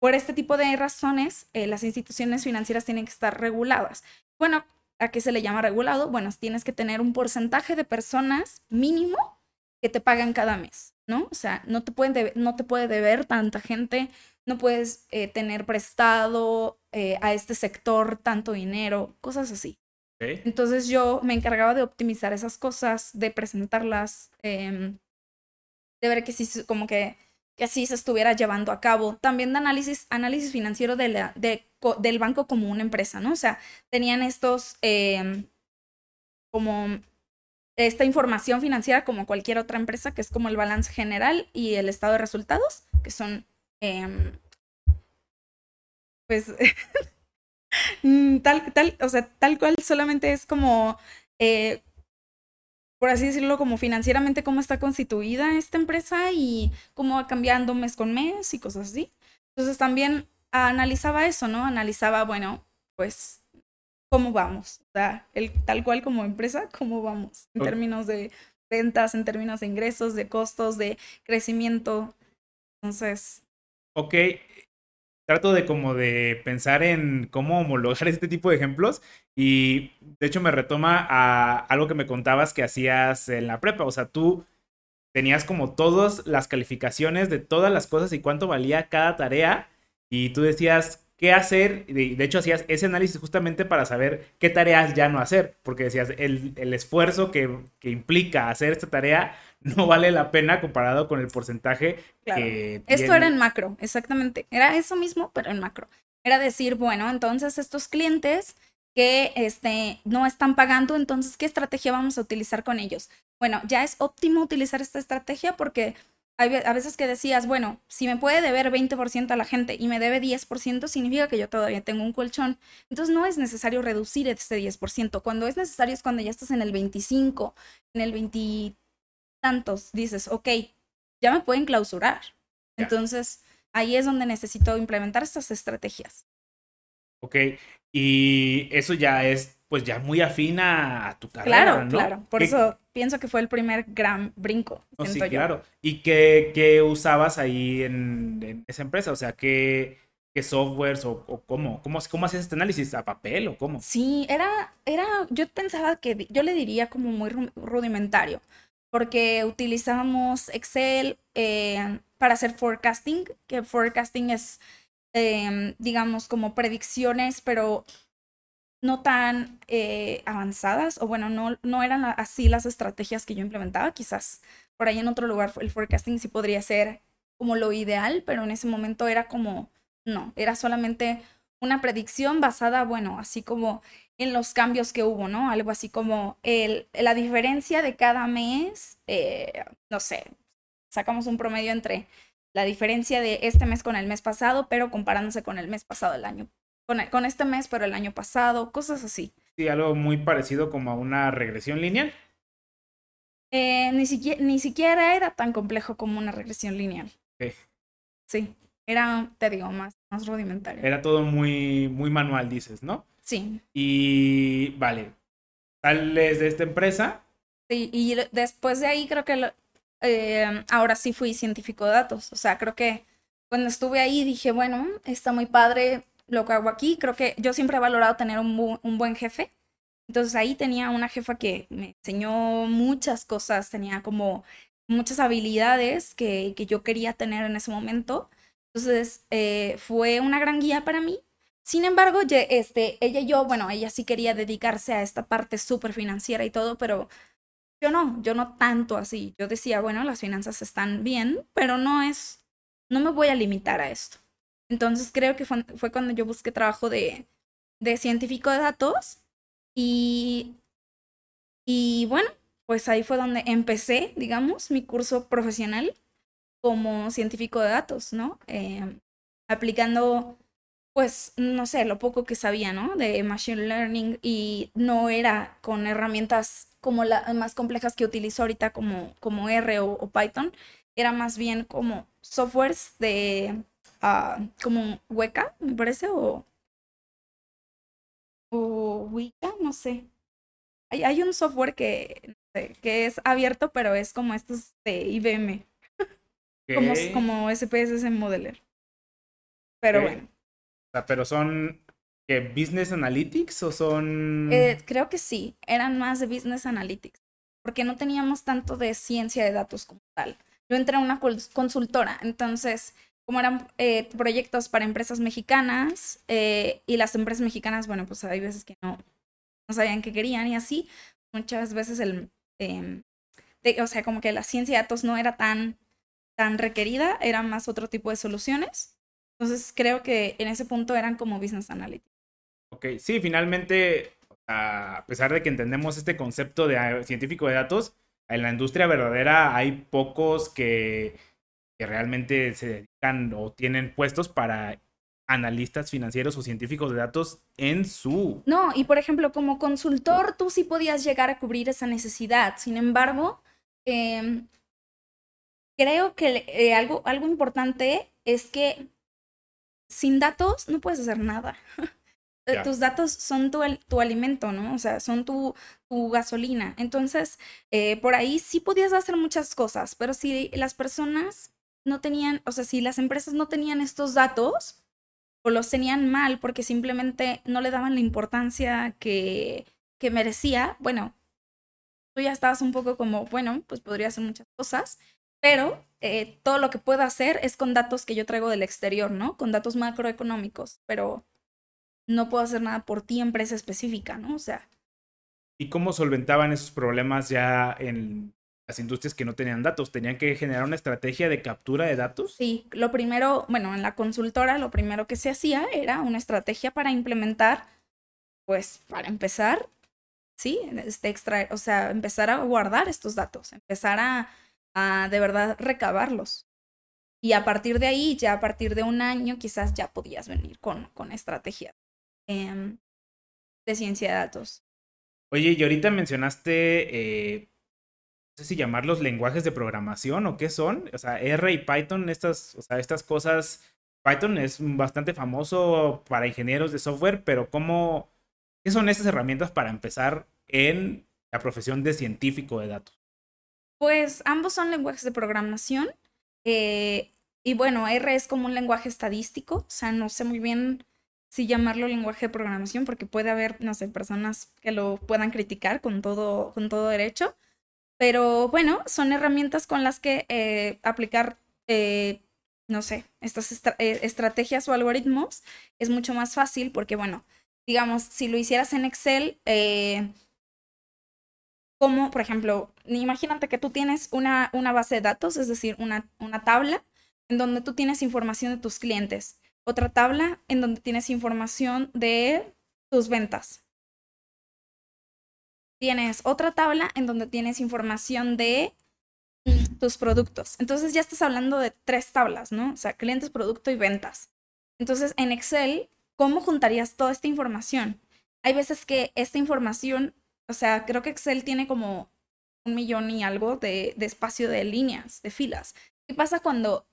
por este tipo de razones, eh, las instituciones financieras tienen que estar reguladas. Bueno, ¿a qué se le llama regulado? Bueno, tienes que tener un porcentaje de personas mínimo que te pagan cada mes, ¿no? O sea, no te, pueden no te puede deber tanta gente, no puedes eh, tener prestado eh, a este sector tanto dinero, cosas así. Entonces yo me encargaba de optimizar esas cosas, de presentarlas, em, de ver que sí, como que, que así se estuviera llevando a cabo. También de análisis, análisis financiero de del banco como una empresa, ¿no? O sea, tenían estos, em, como esta información financiera como cualquier otra empresa, que es como el balance general y el estado de resultados, que son Em, pues mm, tal, tal, o sea, tal cual solamente es como, eh, por así decirlo, como financieramente cómo está constituida esta empresa y cómo va cambiando mes con mes y cosas así. Entonces también analizaba eso, ¿no? Analizaba, bueno, pues, cómo vamos, o sea, el, tal cual como empresa, cómo vamos en términos de ventas, en términos de ingresos, de costos, de crecimiento. Entonces, ok, trato de como de pensar en cómo homologar este tipo de ejemplos y de hecho me retoma a algo que me contabas que hacías en la prepa, o sea, tú tenías como todas las calificaciones de todas las cosas y cuánto valía cada tarea y tú decías qué hacer, de hecho hacías ese análisis justamente para saber qué tareas ya no hacer, porque decías el, esfuerzo que, que implica hacer esta tarea no vale la pena comparado con el porcentaje que... Esto era en macro, exactamente. Era eso mismo, pero en macro. Era decir, bueno, entonces estos clientes que este, no están pagando, entonces, ¿qué estrategia vamos a utilizar con ellos? Bueno, ya es óptimo utilizar esta estrategia porque hay a veces que decías, bueno, si me puede deber 20% a la gente y me debe 10%, significa que yo todavía tengo un colchón. Entonces no es necesario reducir este 10%. Cuando es necesario es cuando ya estás en el 25, en el 20 tantos, dices, ok, ya me pueden clausurar. Entonces, ahí es donde necesito implementar estas estrategias. Ok, y eso ya es, pues ya muy afina a tu carrera, claro, Claro, por eso pienso que fue el primer gran brinco. Oh, sí, claro. ¿Y qué, usabas ahí en, esa empresa? O sea, ¿qué, qué softwares o, cómo, cómo, cómo hacías este análisis? ¿A papel o cómo? Sí, era, era, yo pensaba que, yo le diría como muy rudimentario porque utilizábamos Excel eh, para hacer forecasting, que forecasting es, em, digamos, como predicciones, pero no tan eh, avanzadas, o bueno, no, no eran así las estrategias que yo implementaba, quizás por ahí en otro lugar el forecasting sí podría ser como lo ideal, pero en ese momento era como, no, era solamente una predicción basada, bueno, así como en los cambios que hubo, ¿no? Algo así como el, la diferencia de cada mes, eh, no sé, sacamos un promedio entre la diferencia de este mes con el mes pasado, pero comparándose con el mes pasado del año, con, con este mes, pero el año pasado, cosas así. Sí, algo muy parecido como a una regresión lineal. Eh, ni, siquiera, ni siquiera era tan complejo como una regresión lineal. Sí. Sí, era, te digo, más, más rudimentario. Era todo muy, muy manual, dices, ¿no? Sí. Y vale, sales de esta empresa. Sí, y después de ahí creo que eh, ahora sí fui científico de datos. O sea, creo que cuando estuve ahí dije, bueno, está muy padre lo que hago aquí. Creo que yo siempre he valorado tener un, un buen jefe. Entonces ahí tenía una jefa que me enseñó muchas cosas, tenía como muchas habilidades que, que yo quería tener en ese momento. Entonces eh, fue una gran guía para mí sin embargo, este, ella y yo, bueno, ella sí quería dedicarse a esta parte súper financiera y todo, pero yo no, yo no tanto así. Yo decía, bueno, las finanzas están bien, pero no es, no me voy a limitar a esto. Entonces creo que fue, cuando yo busqué trabajo de, de científico de datos y, y bueno, pues ahí fue donde empecé, digamos, mi curso profesional como científico de datos, ¿no? Eh, aplicando pues, no sé, lo poco que sabía, ¿no? De Machine Learning y no era con herramientas como las más complejas que utilizo ahorita como, como R o, Python, era más bien como softwares de, uh, como Weka, me parece, o, o Wika, no sé. Hay, hay un software que, que es abierto, pero es como estos de IBM. Como, como SPSS Modeler. Pero bueno. Pero son ¿qué, Business Analytics o son. Eh, creo que sí, eran más de Business Analytics. Porque no teníamos tanto de ciencia de datos como tal. Yo entré a una consultora, entonces, como eran eh, proyectos para empresas mexicanas, eh, y las empresas mexicanas, bueno, pues hay veces que no, no sabían qué querían y así, muchas veces el, em, o sea, como que la ciencia de datos no era tan, tan requerida, eran más otro tipo de soluciones. Entonces creo que en ese punto eran como business analytics. Ok, sí, finalmente, a pesar de que entendemos este concepto de ah, científico de datos, en la industria verdadera hay pocos que, que realmente se dedican o tienen puestos para analistas financieros o científicos de datos en su... No, y por ejemplo, como consultor, tú sí podías llegar a cubrir esa necesidad. Sin embargo, em, creo que eh, algo, algo importante es que sin datos no puedes hacer nada. Eh, tus datos son tu, tu, alimento, ¿no? O sea, son tu, tu gasolina. Entonces, eh, por ahí sí podías hacer muchas cosas, pero si las personas no tenían, o sea, si las empresas no tenían estos datos o los tenían mal porque simplemente no le daban la importancia que, que merecía, bueno, tú ya estabas un poco como, bueno, pues podría hacer muchas cosas, pero eh, todo lo que puedo hacer es con datos que yo traigo del exterior, ¿no? Con datos macroeconómicos, pero no puedo hacer nada por ti, empresa específica, ¿no? O sea. ¿Y cómo solventaban esos problemas ya en las industrias que no tenían datos? ¿Tenían que generar una estrategia de captura de datos? Sí, lo primero, bueno, en la consultora lo primero que se hacía era una estrategia para implementar, pues, para empezar, sí, este extraer, o sea, empezar a guardar estos datos, empezar a a de verdad recabarlos. Y a partir de ahí, ya a partir de un año, quizás ya podías venir con, con estrategia em, de ciencia de datos. Oye, y ahorita mencionaste, eh, no sé si llamarlos lenguajes de programación o qué son. O sea, R y Python, estas, o sea, estas cosas. Python es bastante famoso para ingenieros de software, pero ¿cómo, ¿qué son estas herramientas para empezar en la profesión de científico de datos? Pues ambos son lenguajes de programación. Eh, y bueno, R es como un lenguaje estadístico. O sea, no sé muy bien si llamarlo lenguaje de programación, porque puede haber, no sé, personas que lo puedan criticar con todo, con todo derecho. Pero bueno, son herramientas con las que eh, aplicar, eh, no sé, estas estrategias o algoritmos es mucho más fácil porque, bueno, digamos, si lo hicieras en Excel, como, por ejemplo, imagínate que tú tienes una, una base de datos, es decir, una, una tabla en donde tú tienes información de tus clientes, otra tabla en donde tienes información de tus ventas. Tienes otra tabla en donde tienes información de tus productos. Entonces ya estás hablando de tres tablas, ¿no? O sea, clientes, producto y ventas. Entonces en Excel, ¿cómo juntarías toda esta información? Hay veces que esta información o sea, creo que Excel tiene como un millón y algo de, espacio de líneas, de filas. ¿Qué pasa cuando,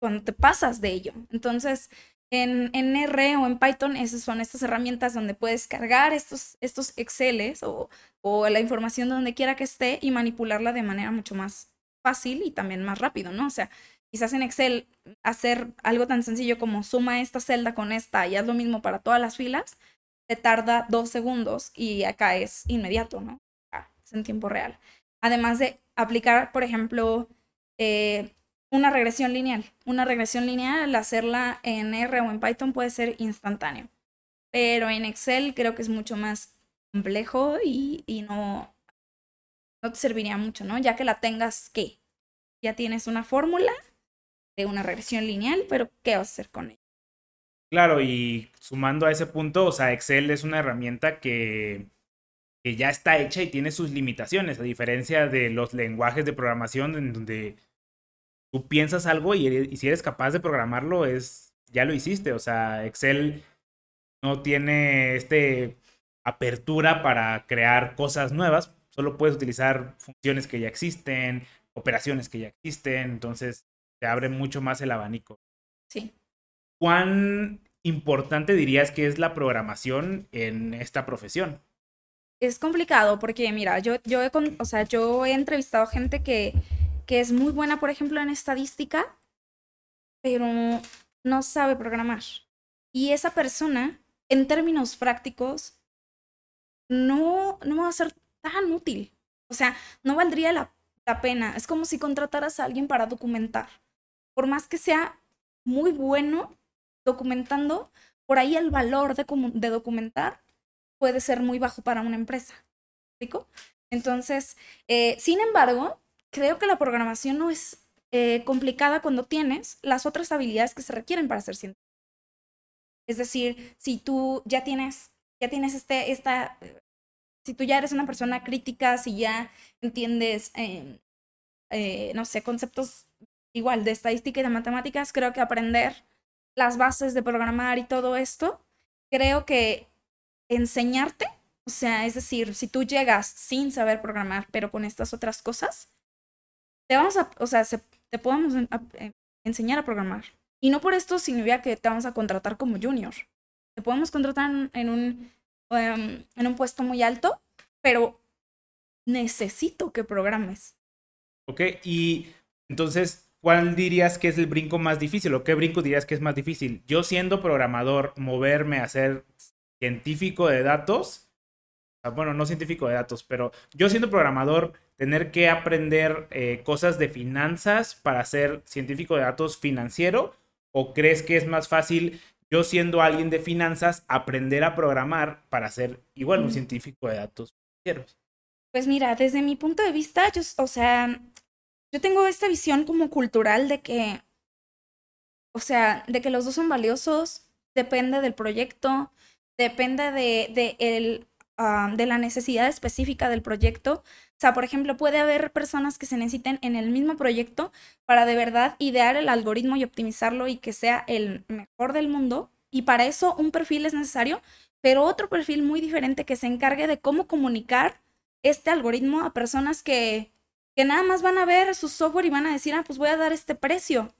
cuando te pasas de ello? Entonces, en, en, R o en Python, esas son estas herramientas donde puedes cargar estos, estos Exceles o, o la información donde quiera que esté y manipularla de manera mucho más fácil y también más rápido, ¿no? O sea, quizás en Excel hacer algo tan sencillo como suma esta celda con esta y haz lo mismo para todas las filas, te tarda dos segundos y acá es inmediato, ¿no? es en tiempo real. Además de aplicar, por ejemplo, eh, una regresión lineal. Una regresión lineal, al hacerla en R o en Python puede ser instantáneo. Pero en Excel creo que es mucho más complejo y, y no, no te serviría mucho, ¿no? Ya que la tengas, ¿qué? Ya tienes una fórmula de una regresión lineal, pero ¿qué vas a hacer con ella? Claro, y sumando a ese punto, o sea, Excel es una herramienta que, que ya está hecha y tiene sus limitaciones, a diferencia de los lenguajes de programación en donde tú piensas algo y, y si eres capaz de programarlo es ya lo hiciste. O sea, Excel no tiene este apertura para crear cosas nuevas. Solo puedes utilizar funciones que ya existen, operaciones que ya existen. Entonces, te abre mucho más el abanico. Sí. ¿Cuán importante dirías que es la programación en esta profesión? Es complicado porque, mira, yo, yo, he, o sea, yo he entrevistado gente que, que es muy buena, por ejemplo, en estadística, pero no sabe programar. Y esa persona, en términos prácticos, no, no va a ser tan útil. O sea, no valdría la, la pena. Es como si contrataras a alguien para documentar. Por más que sea muy bueno documentando, por ahí el valor de, de documentar puede ser muy bajo para una empresa. ¿Explico? Entonces, eh, sin embargo, creo que la programación no es eh, complicada cuando tienes las otras habilidades que se requieren para ser científico. Es decir, si tú ya tienes, ya tienes este, esta, si tú ya eres una persona crítica, si ya entiendes, eh, no sé, conceptos igual de estadística y de matemáticas, creo que aprender las bases de programar y todo esto, creo que enseñarte, o sea, es decir, si tú llegas sin saber programar, pero con estas otras cosas, te vamos a, o sea, te podemos eh, enseñar a programar. Y no por esto significa que te vamos a contratar como junior. Te podemos contratar en un, em, en un puesto muy alto, pero necesito que programes. Ok, y entonces, ¿cuál dirías que es el brinco más difícil o qué brinco dirías que es más difícil? Yo siendo programador, moverme a ser científico de datos, bueno, no científico de datos, pero yo siendo programador, tener que aprender eh, cosas de finanzas para ser científico de datos financiero? ¿O crees que es más fácil yo siendo alguien de finanzas aprender a programar para ser igual un científico de datos financieros? Pues mira, desde mi punto de vista, yo, o sea, yo tengo esta visión como cultural de que, o sea, de que los dos son valiosos, depende del proyecto, depende de, de el, Ah, de la necesidad específica del proyecto. O sea, por ejemplo, puede haber personas que se necesiten en el mismo proyecto para de verdad idear el algoritmo y optimizarlo y que sea el mejor del mundo. Y para eso un perfil es necesario, pero otro perfil muy diferente que se encargue de cómo comunicar este algoritmo a personas que, que nada más van a ver su software y van a decir, ah, pues voy a dar este precio.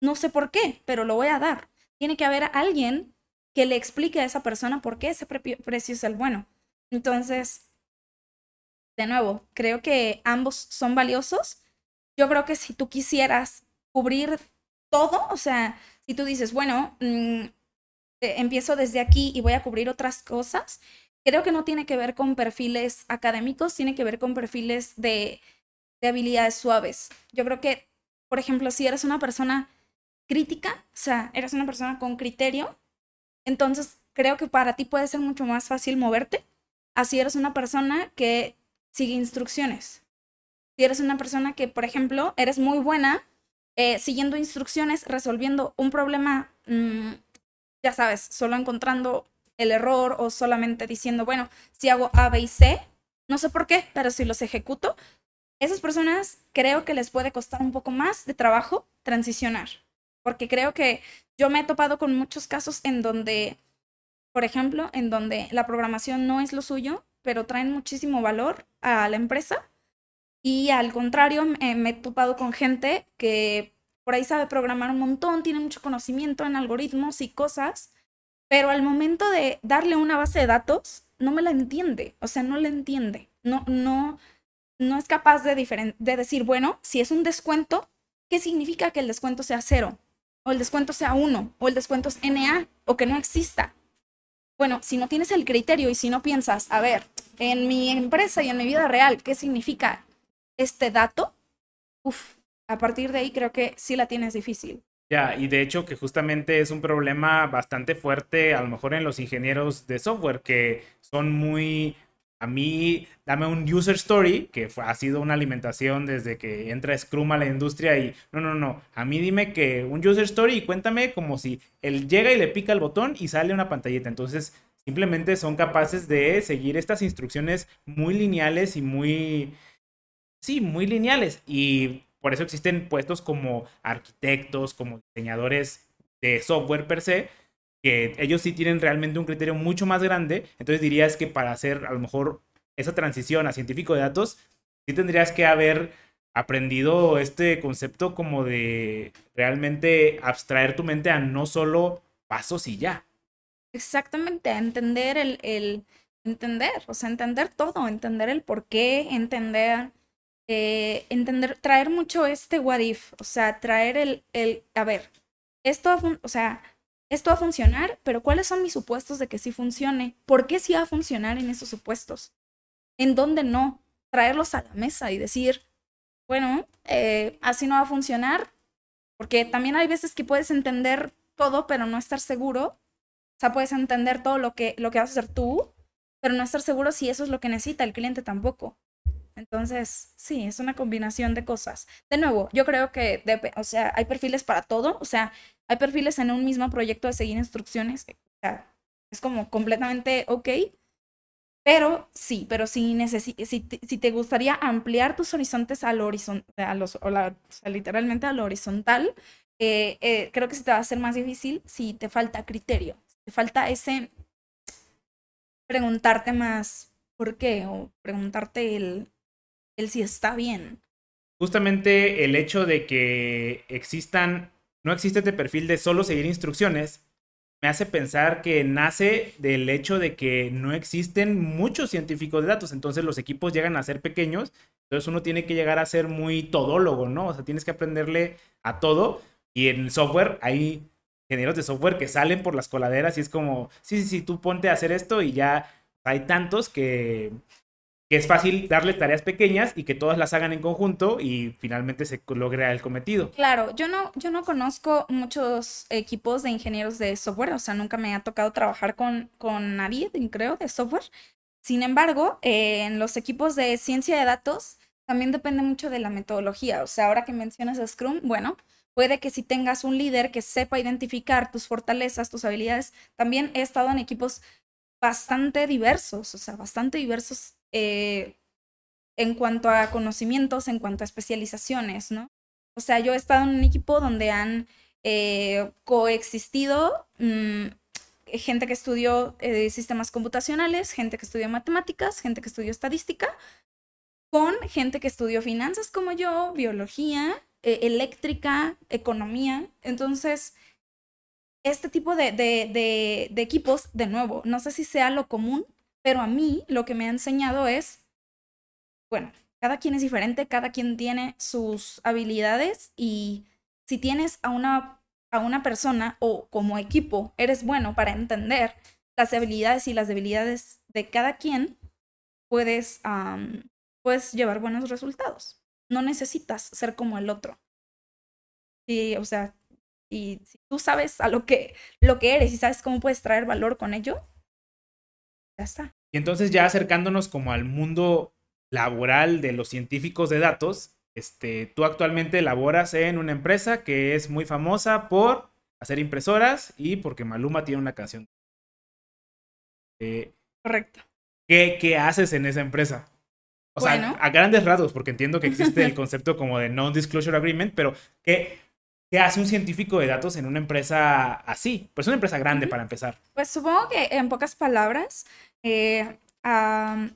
No sé por qué, pero lo voy a dar. Tiene que haber alguien que le explique a esa persona por qué ese precio es el bueno. Entonces, de nuevo, creo que ambos son valiosos. Yo creo que si tú quisieras cubrir todo, o sea, si tú dices, bueno, mm, eh, empiezo desde aquí y voy a cubrir otras cosas, creo que no tiene que ver con perfiles académicos, tiene que ver con perfiles de, de habilidades suaves. Yo creo que, por ejemplo, si eres una persona crítica, o sea, eres una persona con criterio, entonces creo que para ti puede ser mucho más fácil moverte así eres una persona que sigue instrucciones. Si eres una persona que, por ejemplo, eres muy buena eh, siguiendo instrucciones, resolviendo un problema, mm, ya sabes, solo encontrando el error o solamente diciendo, bueno, si hago A, B y C, no sé por qué, pero si los ejecuto, esas personas creo que les puede costar un poco más de trabajo transicionar. Porque creo que yo me he topado con muchos casos en donde por ejemplo, en donde la programación no es lo suyo, pero traen muchísimo valor a la empresa. Y al contrario, me he topado con gente que por ahí sabe programar un montón, tiene mucho conocimiento en algoritmos y cosas, pero al momento de darle una base de datos, no me la entiende, o sea, no la entiende, no, no, no es capaz de, de decir, bueno, si es un descuento, ¿qué significa que el descuento sea cero? O el descuento sea uno, o el descuento es NA, o que no exista. Bueno, si no tienes el criterio y si no piensas, a ver, en mi empresa y en mi vida real, ¿qué significa este dato? Uf, a partir de ahí creo que sí la tienes difícil. Ya, y de hecho que justamente es un problema bastante fuerte, a lo mejor en los ingenieros de software, que son muy a mí, dame un user story, que ha sido una alimentación desde que entra Scrum a la industria y no, no, no, a mí dime que un user story y cuéntame como si él llega y le pica el botón y sale una pantallita. Entonces, simplemente son capaces de seguir estas instrucciones muy lineales y muy, sí, muy lineales. Y por eso existen puestos como arquitectos, como diseñadores de software per se, que ellos sí tienen realmente un criterio mucho más grande. Entonces dirías que para hacer a lo mejor esa transición a científico de datos, sí tendrías que haber aprendido este concepto como de realmente abstraer tu mente a no solo pasos y ya. Exactamente, a entender el, el entender, o sea, entender todo, entender el por qué, entender, eh, entender, traer mucho este what if, o sea, traer el, el a ver, esto, o sea, esto va a funcionar, pero ¿cuáles son mis supuestos de que sí funcione? ¿Por qué sí va a funcionar en esos supuestos? ¿En dónde no? Traerlos a la mesa y decir, bueno, eh, así no va a funcionar, porque también hay veces que puedes entender todo, pero no estar seguro. O sea, puedes entender todo lo que, lo que vas a hacer tú, pero no estar seguro si eso es lo que necesita el cliente tampoco. Entonces, sí, es una combinación de cosas. De nuevo, yo creo que, o sea, hay perfiles para todo, o sea, hay perfiles en un mismo proyecto de seguir instrucciones, o sea, es como completamente ok, pero sí, pero si, si, si te gustaría ampliar tus horizontes al horizonte, a los, o, la, literalmente al horizontal, eh, eh, creo que se te va a hacer más difícil si te falta criterio, te falta ese preguntarte más por qué o preguntarte el, el si está bien. Justamente el hecho de que existan, no existe este perfil de solo seguir instrucciones, me hace pensar que nace del hecho de que no existen muchos científicos de datos, entonces los equipos llegan a ser pequeños, entonces uno tiene que llegar a ser muy todólogo, ¿no? O sea, tienes que aprenderle a todo y en software hay ingenieros de software que salen por las coladeras y es como, sí, sí, sí, tú ponte a hacer esto y ya hay tantos que que es fácil darle tareas pequeñas y que todas las hagan en conjunto y finalmente se logre el cometido. Claro, yo no, yo no conozco muchos equipos de ingenieros de software, o sea, nunca me ha tocado trabajar con, con nadie, creo, de software. Sin embargo, eh, en los equipos de ciencia de datos también depende mucho de la metodología. O sea, ahora que mencionas Scrum, bueno, puede que si tengas un líder que sepa identificar tus fortalezas, tus habilidades, también he estado en equipos bastante diversos, o sea, bastante diversos eh, en cuanto a conocimientos, en cuanto a especializaciones, ¿no? O sea, yo he estado en un equipo donde han eh, coexistido mm, gente que estudió eh, sistemas computacionales, gente que estudió matemáticas, gente que estudió estadística, con gente que estudió finanzas como yo, biología, eléctrica, economía. Entonces, este tipo de, de, de, equipos, de nuevo, no sé si sea lo común, pero a mí lo que me ha enseñado es, bueno, cada quien es diferente, cada quien tiene sus habilidades y si tienes a una, a una persona o como equipo eres bueno para entender las habilidades y las debilidades de cada quien, puedes, puedes llevar buenos resultados. No necesitas ser como el otro. Y, o sea, y si tú sabes a lo que, lo que eres y sabes cómo puedes traer valor con ello, ya está. Y entonces ya acercándonos como al mundo laboral de los científicos de datos, este, tú actualmente laboras en una empresa que es muy famosa por hacer impresoras y porque Maluma tiene una canción. Eh, Correcto. ¿qué, ¿Qué haces en esa empresa? O sea, a grandes rasgos, porque entiendo que existe el concepto como de non-disclosure agreement, pero ¿qué, ¿Qué hace un científico de datos en una empresa así? Pues una empresa grande para empezar. Pues supongo que en pocas palabras, eh,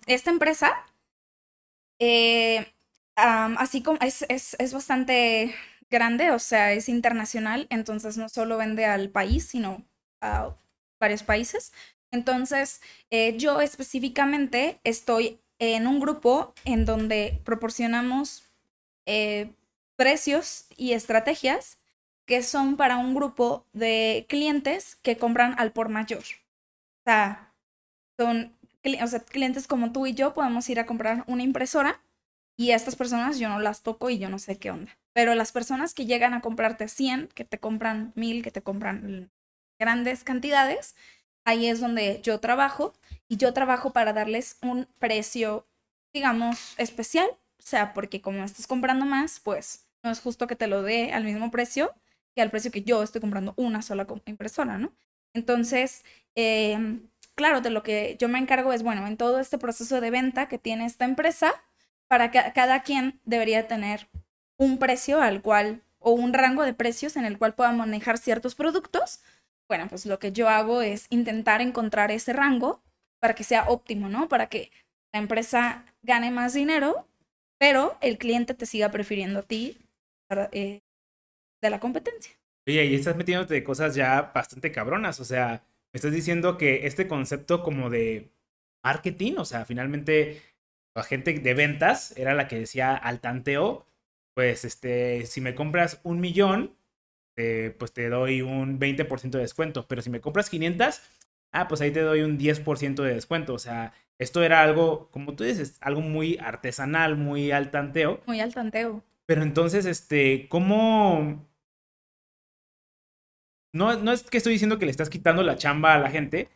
esta empresa, eh, así como es, es, bastante grande, o sea, es internacional, entonces no solo vende al país, sino a varios países. Entonces, eh, yo específicamente estoy en un grupo en donde proporcionamos precios y estrategias que son para un grupo de clientes que compran al por mayor. O sea, son clientes como tú y yo podemos ir a comprar una impresora y a estas personas yo no las toco y yo no sé qué onda. Pero las personas que llegan a comprarte 100, que te compran 1000, que te compran grandes cantidades, ahí es donde yo trabajo y yo trabajo para darles un precio, digamos, especial. O sea, porque como estás comprando más, pues no es justo que te lo dé al mismo precio que al precio que yo estoy comprando una sola impresora, ¿no? Entonces, em, claro, de lo que yo me encargo es, bueno, en todo este proceso de venta que tiene esta empresa, para que cada quien debería tener un precio al cual o un rango de precios en el cual pueda manejar ciertos productos, bueno, pues lo que yo hago es intentar encontrar ese rango para que sea óptimo, ¿no? Para que la empresa gane más dinero, pero el cliente te siga prefiriendo a ti eh, de la competencia. Oye, y estás metiéndote cosas ya bastante cabronas, o sea, me estás diciendo que este concepto como de marketing, o sea, finalmente la gente de ventas era la que decía al tanteo, pues este, si me compras un millón, eh, pues te doy un 20% de descuento, pero si me compras 500, ah, pues ahí te doy un 10% de descuento, o sea, esto era algo, como tú dices, algo muy artesanal, muy al tanteo. Muy al tanteo. Pero entonces, este, ¿cómo, no, no es que estoy diciendo que le estás quitando la chamba a la gente,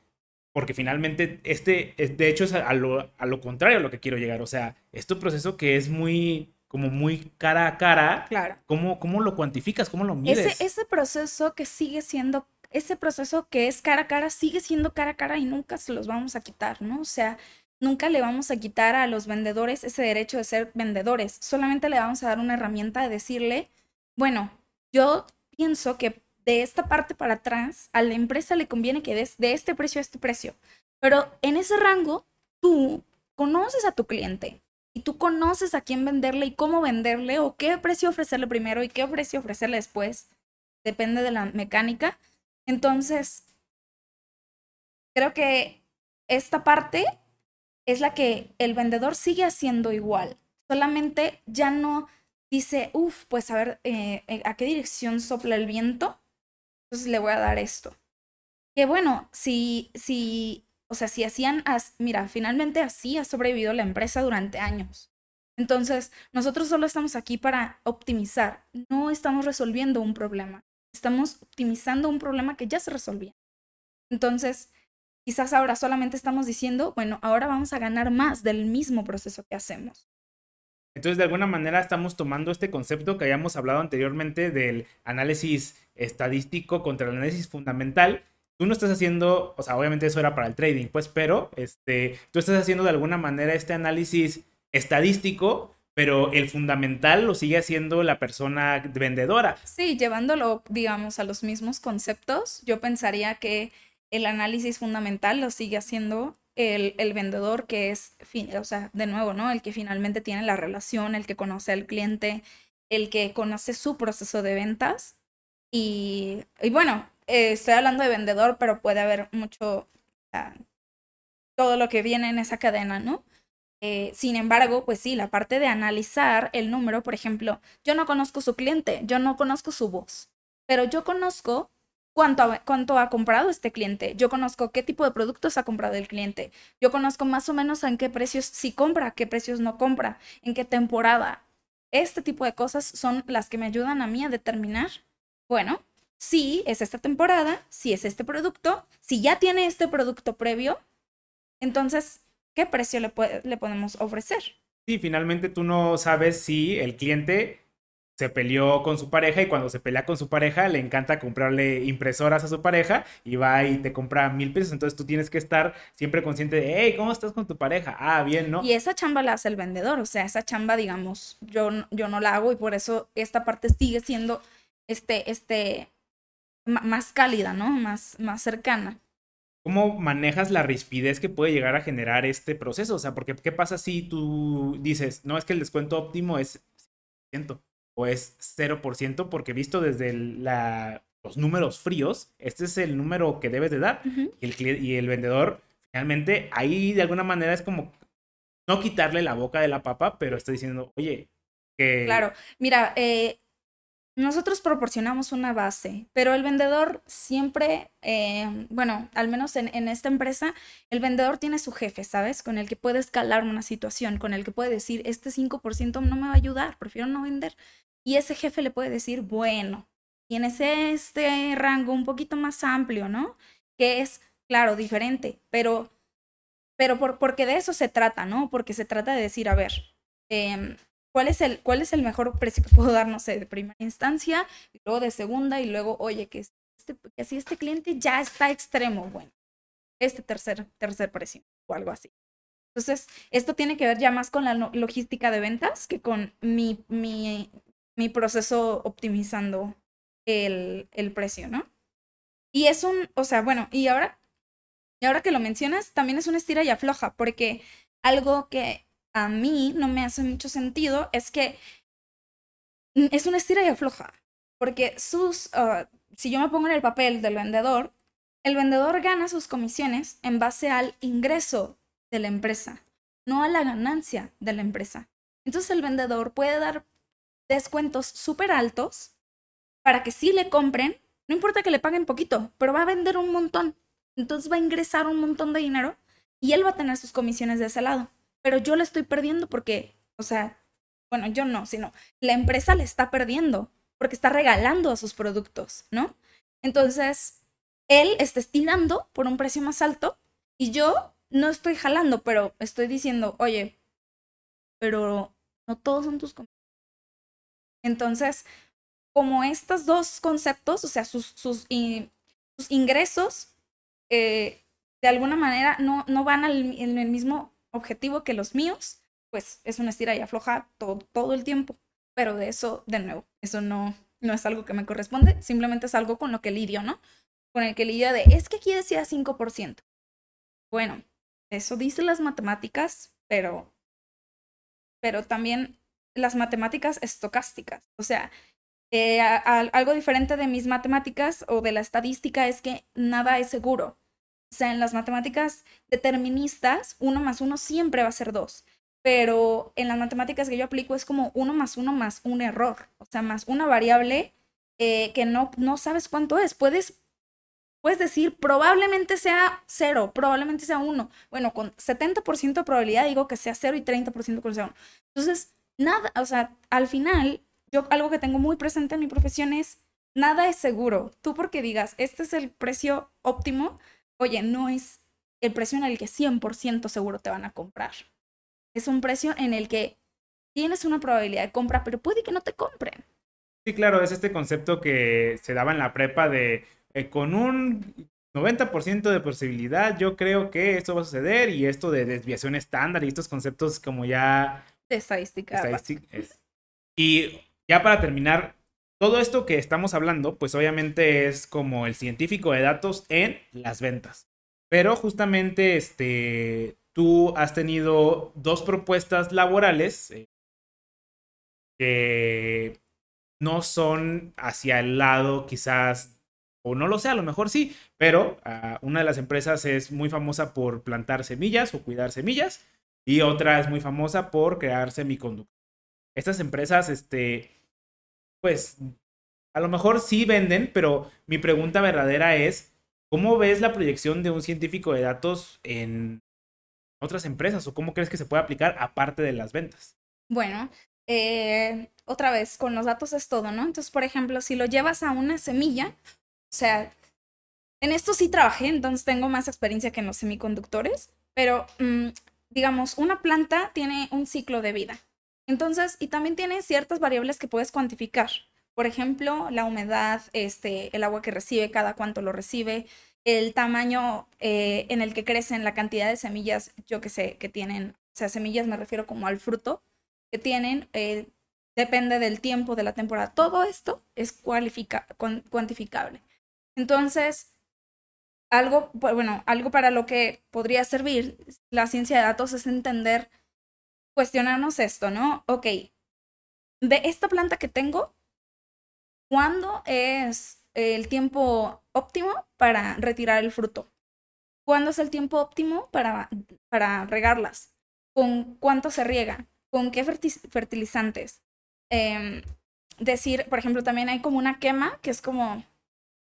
porque finalmente este, de hecho es a lo, a lo contrario a lo que quiero llegar. O sea, este proceso que es muy, como muy cara a cara. Claro. ¿Cómo, cómo lo cuantificas? ¿Cómo lo mides? Ese, ese proceso que sigue siendo, ese proceso que es cara a cara, sigue siendo cara a cara y nunca se los vamos a quitar, ¿no? O sea, nunca le vamos a quitar a los vendedores ese derecho de ser vendedores. Solamente le vamos a dar una herramienta de decirle, bueno, yo pienso que de esta parte para atrás, a la empresa le conviene que des de este precio a este precio. Pero en ese rango, tú conoces a tu cliente y tú conoces a quién venderle y cómo venderle o qué precio ofrecerle primero y qué precio ofrecerle después. Depende de la mecánica. Entonces, creo que esta parte es la que el vendedor sigue haciendo igual. Solamente ya no dice, uff, pues a ver, eh, eh, ¿a qué dirección sopla el viento? Entonces le voy a dar esto. Que bueno, si, si, o sea, si hacían, mira, finalmente así ha sobrevivido la empresa durante años. Entonces, nosotros solo estamos aquí para optimizar, no estamos resolviendo un problema, estamos optimizando un problema que ya se resolvía. Entonces, quizás ahora solamente estamos diciendo, bueno, ahora vamos a ganar más del mismo proceso que hacemos. Entonces, de alguna manera estamos tomando este concepto que habíamos hablado anteriormente del análisis estadístico contra el análisis fundamental. Tú no estás haciendo, o sea, obviamente eso era para el trading, pues, pero este, tú estás haciendo de alguna manera este análisis estadístico, pero el fundamental lo sigue haciendo la persona vendedora. Sí, llevándolo, digamos, a los mismos conceptos, yo pensaría que el análisis fundamental lo sigue haciendo el, vendedor que es, o sea, de nuevo, ¿no? El que finalmente tiene la relación, el que conoce al cliente, el que conoce su proceso de ventas. Y, y bueno, eh, estoy hablando de vendedor, pero puede haber mucho, todo lo que viene en esa cadena, ¿no? Eh, sin embargo, pues sí, la parte de analizar el número, por ejemplo, yo no conozco su cliente, yo no conozco su voz, pero yo conozco cuánto, ha comprado este cliente, yo conozco qué tipo de productos ha comprado el cliente, yo conozco más o menos en qué precios sí compra, qué precios no compra, en qué temporada. Este tipo de cosas son las que me ayudan a mí a determinar bueno, si es esta temporada, si es este producto, si ya tiene este producto previo, entonces, ¿qué precio le, le podemos ofrecer? Sí, finalmente tú no sabes si el cliente se peleó con su pareja y cuando se pelea con su pareja le encanta comprarle impresoras a su pareja y va y te compra mil pesos. Entonces tú tienes que estar siempre consciente de, hey, ¿cómo estás con tu pareja? Ah, bien, ¿no? Y esa chamba la hace el vendedor, o sea, esa chamba, digamos, yo, yo no la hago y por eso esta parte sigue siendo este, este, más cálida, ¿no? Más, más cercana. ¿Cómo manejas la rispidez que puede llegar a generar este proceso? O sea, porque ¿qué pasa si tú dices, no es que el descuento óptimo es 100% o es 0%? Porque visto desde la, los números fríos, este es el número que debes de dar. y, el, y el vendedor, finalmente, ahí de alguna manera es como no quitarle la boca de la papa, pero está diciendo, oye, que... Claro, mira, eh, nosotros proporcionamos una base, pero el vendedor siempre, eh, bueno, al menos en, en, esta empresa, el vendedor tiene su jefe, ¿sabes? Con el que puede escalar una situación, con el que puede decir, este 5% no me va a ayudar, prefiero no vender. Y ese jefe le puede decir, bueno, tienes este rango un poquito más amplio, ¿no? Que es, claro, diferente, pero, pero por, porque de eso se trata, ¿no? Porque se trata de decir, a ver, eh, ¿Cuál es, el, ¿Cuál es el mejor precio que puedo dar, no sé, de primera instancia, y luego de segunda, y luego, oye, que, este, si este cliente ya está extremo, bueno, este tercer, tercer precio o algo así. Entonces, esto tiene que ver ya más con la logística de ventas que con mi, mi, mi proceso optimizando el, el precio, ¿no? Y es un, o sea, bueno, y ahora, y ahora que lo mencionas, también es una estira y afloja, porque algo que a mí no me hace mucho sentido es que es una estira y afloja, porque sus, uh, si yo me pongo en el papel del vendedor, el vendedor gana sus comisiones en base al ingreso de la empresa, no a la ganancia de la empresa. Entonces el vendedor puede dar descuentos súper altos para que sí le compren, no importa que le paguen poquito, pero va a vender un montón. Entonces va a ingresar un montón de dinero y él va a tener sus comisiones de ese lado. Pero yo le estoy perdiendo porque, o sea, bueno, yo no, sino la empresa le está perdiendo porque está regalando a sus productos, ¿no? Entonces, él está estirando por un precio más alto y yo no estoy jalando, pero estoy diciendo, oye, pero no todos son tus comisiones. Entonces, como estos dos conceptos, o sea, sus, sus, ingresos, eh, de alguna manera no, no van al, en el mismo objetivo que los míos, pues es una estira y afloja todo, todo el tiempo. Pero de eso, de nuevo, eso no, no es algo que me corresponde, simplemente es algo con lo que lidio, ¿no? Con el que lidio de, es que aquí decía 5%. Bueno, eso dice las matemáticas, pero, pero también las matemáticas estocásticas. O sea, eh, algo diferente de mis matemáticas o de la estadística es que nada es seguro. O sea, en las matemáticas deterministas, uno más uno siempre va a ser dos. Pero en las matemáticas que yo aplico es como uno más uno más un error. O sea, más una variable eh, que no, no sabes cuánto es. Puedes, puedes decir, probablemente sea cero, probablemente sea uno. Bueno, con 70% de probabilidad digo que sea cero y 30% que sea uno. Entonces, nada, o sea, al final, yo algo que tengo muy presente en mi profesión es, nada es seguro. Tú porque digas, este es el precio óptimo, oye, no es el precio en el que 100% seguro te van a comprar. Es un precio en el que tienes una probabilidad de compra, pero puede que no te compren. Sí, claro, es este concepto que se daba en la prepa de eh, con un 90% de posibilidad, yo creo que esto va a suceder y esto de desviación estándar y estos conceptos como ya... De estadística. Y ya para terminar, todo esto que estamos hablando, pues obviamente es como el científico de datos en las ventas. Pero justamente este, tú has tenido dos propuestas laborales eh, que no son hacia el lado quizás, o no lo sé, a lo mejor sí, pero ah, una de las empresas es muy famosa por plantar semillas o cuidar semillas y otra es muy famosa por crear semiconductores. Estas empresas, este, pues a lo mejor sí venden, pero mi pregunta verdadera es, ¿cómo ves la proyección de un científico de datos en otras empresas o cómo crees que se puede aplicar aparte de las ventas? Bueno, eh, otra vez, con los datos es todo, ¿no? Entonces, por ejemplo, si lo llevas a una semilla, o sea, en esto sí trabajé, entonces tengo más experiencia que en los semiconductores, pero mm, digamos, una planta tiene un ciclo de vida. Entonces, y también tiene ciertas variables que puedes cuantificar. Por ejemplo, la humedad, este, el agua que recibe, cada cuánto lo recibe, el tamaño eh, en el que crecen, la cantidad de semillas, yo que sé, que tienen, o sea, semillas me refiero como al fruto que tienen, eh, depende del tiempo, de la temporada. Todo esto es cuantificable. Entonces, algo, bueno, algo para lo que podría servir la ciencia de datos es entender cuestionarnos esto, ¿no? Ok, de esta planta que tengo, ¿cuándo es el tiempo óptimo para retirar el fruto? ¿Cuándo es el tiempo óptimo para, para regarlas? ¿Con cuánto se riega? ¿Con qué fertilizantes? Em, decir, por ejemplo, también hay como una quema que es como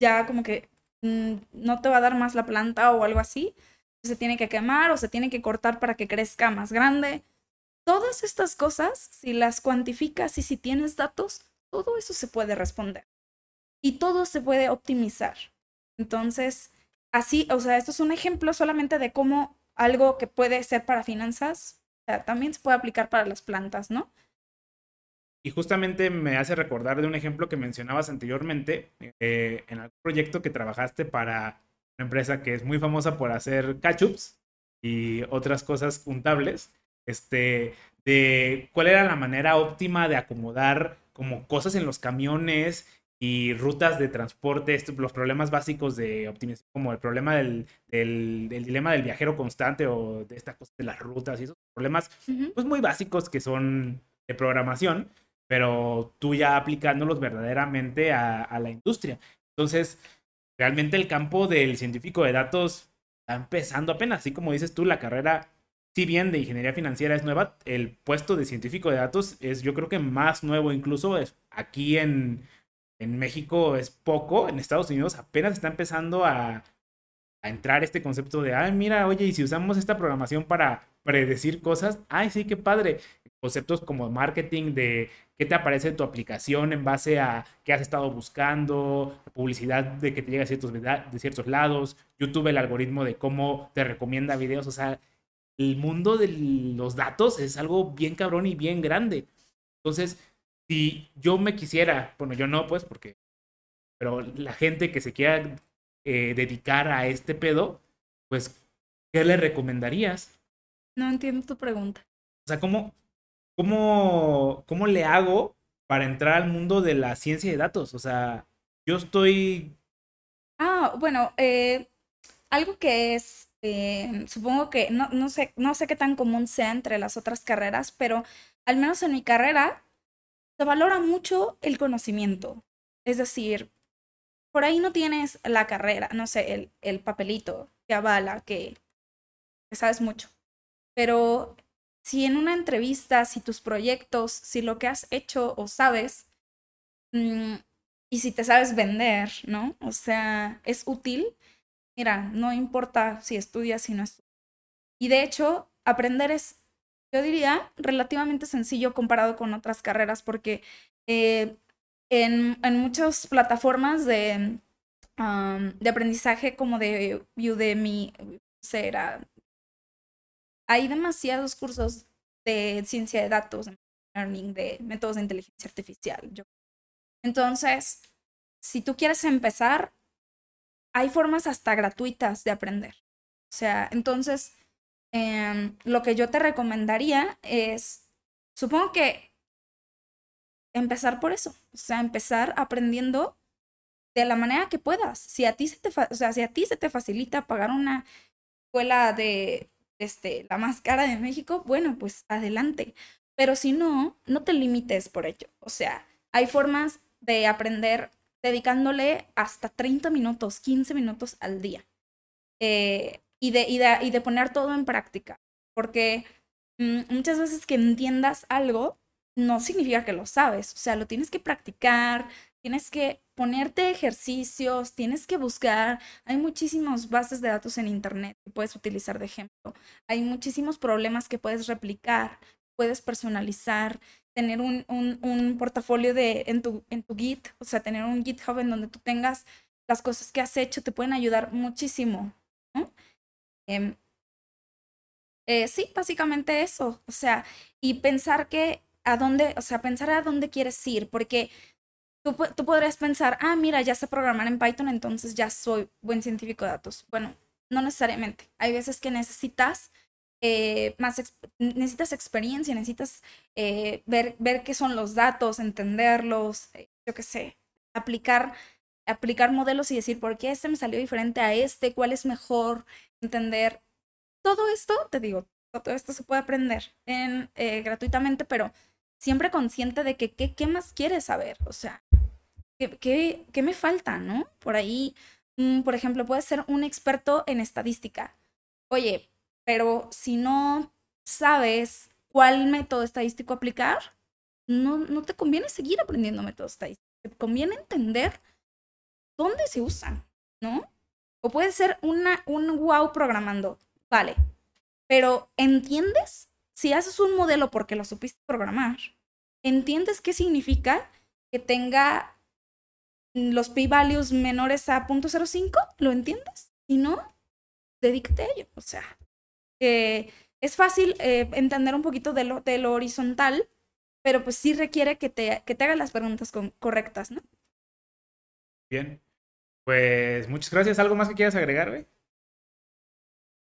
ya como que no te va a dar más la planta o algo así. Se tiene que quemar o se tiene que cortar para que crezca más grande. Todas estas cosas, si las cuantificas y si tienes datos, todo eso se puede responder. Y todo se puede optimizar. Entonces, así, o sea, esto es un ejemplo solamente de cómo algo que puede ser para finanzas, también se puede aplicar para las plantas, ¿no? Y justamente me hace recordar de un ejemplo que mencionabas anteriormente, eh, en el proyecto que trabajaste para una empresa que es muy famosa por hacer ketchups y otras cosas juntables este, de cuál era la manera óptima de acomodar como cosas en los camiones y rutas de transporte, los problemas básicos de optimización, como el problema del, del, dilema del viajero constante o de esta cosa de las rutas y esos problemas pues muy básicos que son de programación, pero tú ya aplicándolos verdaderamente a, la industria. Entonces, realmente el campo del científico de datos está empezando apenas, así como dices tú, la carrera si bien de ingeniería financiera es nueva, el puesto de científico de datos es yo creo que más nuevo incluso es aquí en, en México es poco, en Estados Unidos apenas está empezando a, a entrar este concepto de, ay, mira, oye, y si usamos esta programación para predecir cosas, ay, sí, qué padre. Conceptos como marketing, de qué te aparece en tu aplicación en base a qué has estado buscando, publicidad de que te llega a ciertos, de ciertos lados, YouTube, el algoritmo de cómo te recomienda videos, o sea, el mundo de los datos es algo bien cabrón y bien grande. Entonces, si yo me quisiera, bueno, yo no, pues, porque, pero la gente que se quiera eh, dedicar a este pedo, pues, ¿qué le recomendarías? No entiendo tu pregunta. O sea, ¿cómo, cómo, cómo le hago para entrar al mundo de la ciencia de datos? O sea, yo estoy... Ah, bueno, eh, algo que es, eh, supongo que, no, no, sé, no sé qué tan común sea entre las otras carreras, pero al menos en mi carrera se valora mucho el conocimiento. Es decir, por ahí no tienes la carrera, no sé, el, el papelito que avala que, sabes mucho. Pero si en una entrevista, si tus proyectos, si lo que has hecho o sabes, mm, y si te sabes vender, ¿no? O sea, es útil. Mira, no importa si estudias, si no estudias. Y de hecho, aprender es yo diría, relativamente sencillo comparado con otras carreras, porque eh, en, en, muchas plataformas de, de aprendizaje como de Udemy, será, hay demasiados cursos de ciencia de datos, learning, de métodos de inteligencia artificial. Entonces, si tú quieres empezar, hay formas hasta gratuitas de aprender. O sea, entonces, Em, lo que yo te recomendaría es, supongo que empezar por eso, o sea, empezar aprendiendo de la manera que puedas. Si a ti se te, o sea, si a ti se te facilita pagar una escuela de este, la más cara de México, bueno, pues adelante. Pero si no, no te limites por ello. O sea, hay formas de aprender dedicándole hasta 30 minutos, 15 minutos al día. Eh, y de, y de, y de poner todo en práctica. Porque mm, muchas veces que entiendas algo no significa que lo sabes. O sea, lo tienes que practicar, tienes que ponerte ejercicios, tienes que buscar. Hay muchísimas bases de datos en Internet que puedes utilizar de ejemplo. Hay muchísimos problemas que puedes replicar, puedes personalizar, tener un, un, un portafolio de, en, tu, en tu Git, o sea, tener un GitHub en donde tú tengas las cosas que has hecho, te pueden ayudar muchísimo. ¿no? Em, eh, sí, básicamente eso. O sea, y pensar que a dónde, o sea, pensar a dónde quieres ir, porque tú, podrías pensar, ah, mira, ya sé programar en Python, entonces ya soy buen científico de datos. Bueno, no necesariamente. Hay veces que necesitas eh, más, necesitas experiencia, necesitas eh, ver, ver qué son los datos, entenderlos, yo qué sé, aplicar, aplicar modelos y decir, ¿por qué este me salió diferente a este? ¿Cuál es mejor? entender todo esto, te digo, todo esto se puede aprender en, eh, gratuitamente, pero siempre consciente de que qué más quieres saber, o sea, ¿qué, me falta, no? Por ahí, mm, por ejemplo, puedes ser un experto en estadística. Oye, pero si no sabes cuál método estadístico aplicar, no, no te conviene seguir aprendiendo métodos estadísticos. Te conviene entender dónde se usan, ¿no? O puedes ser una, un wow programando, vale. Pero ¿entiendes? Si haces un modelo porque lo supiste programar, ¿entiendes qué significa que tenga los p-values menores a 0.05? ¿Lo entiendes? Si no, dedícate a ello. O sea, eh, es fácil eh, entender un poquito de lo, de lo horizontal, pero pues sí requiere que te, que te hagas las preguntas correctas, ¿no? Bien. Pues muchas gracias. ¿Algo más que quieras agregar, güey?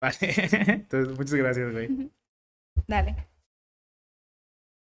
Vale. Entonces, muchas gracias, güey. Dale.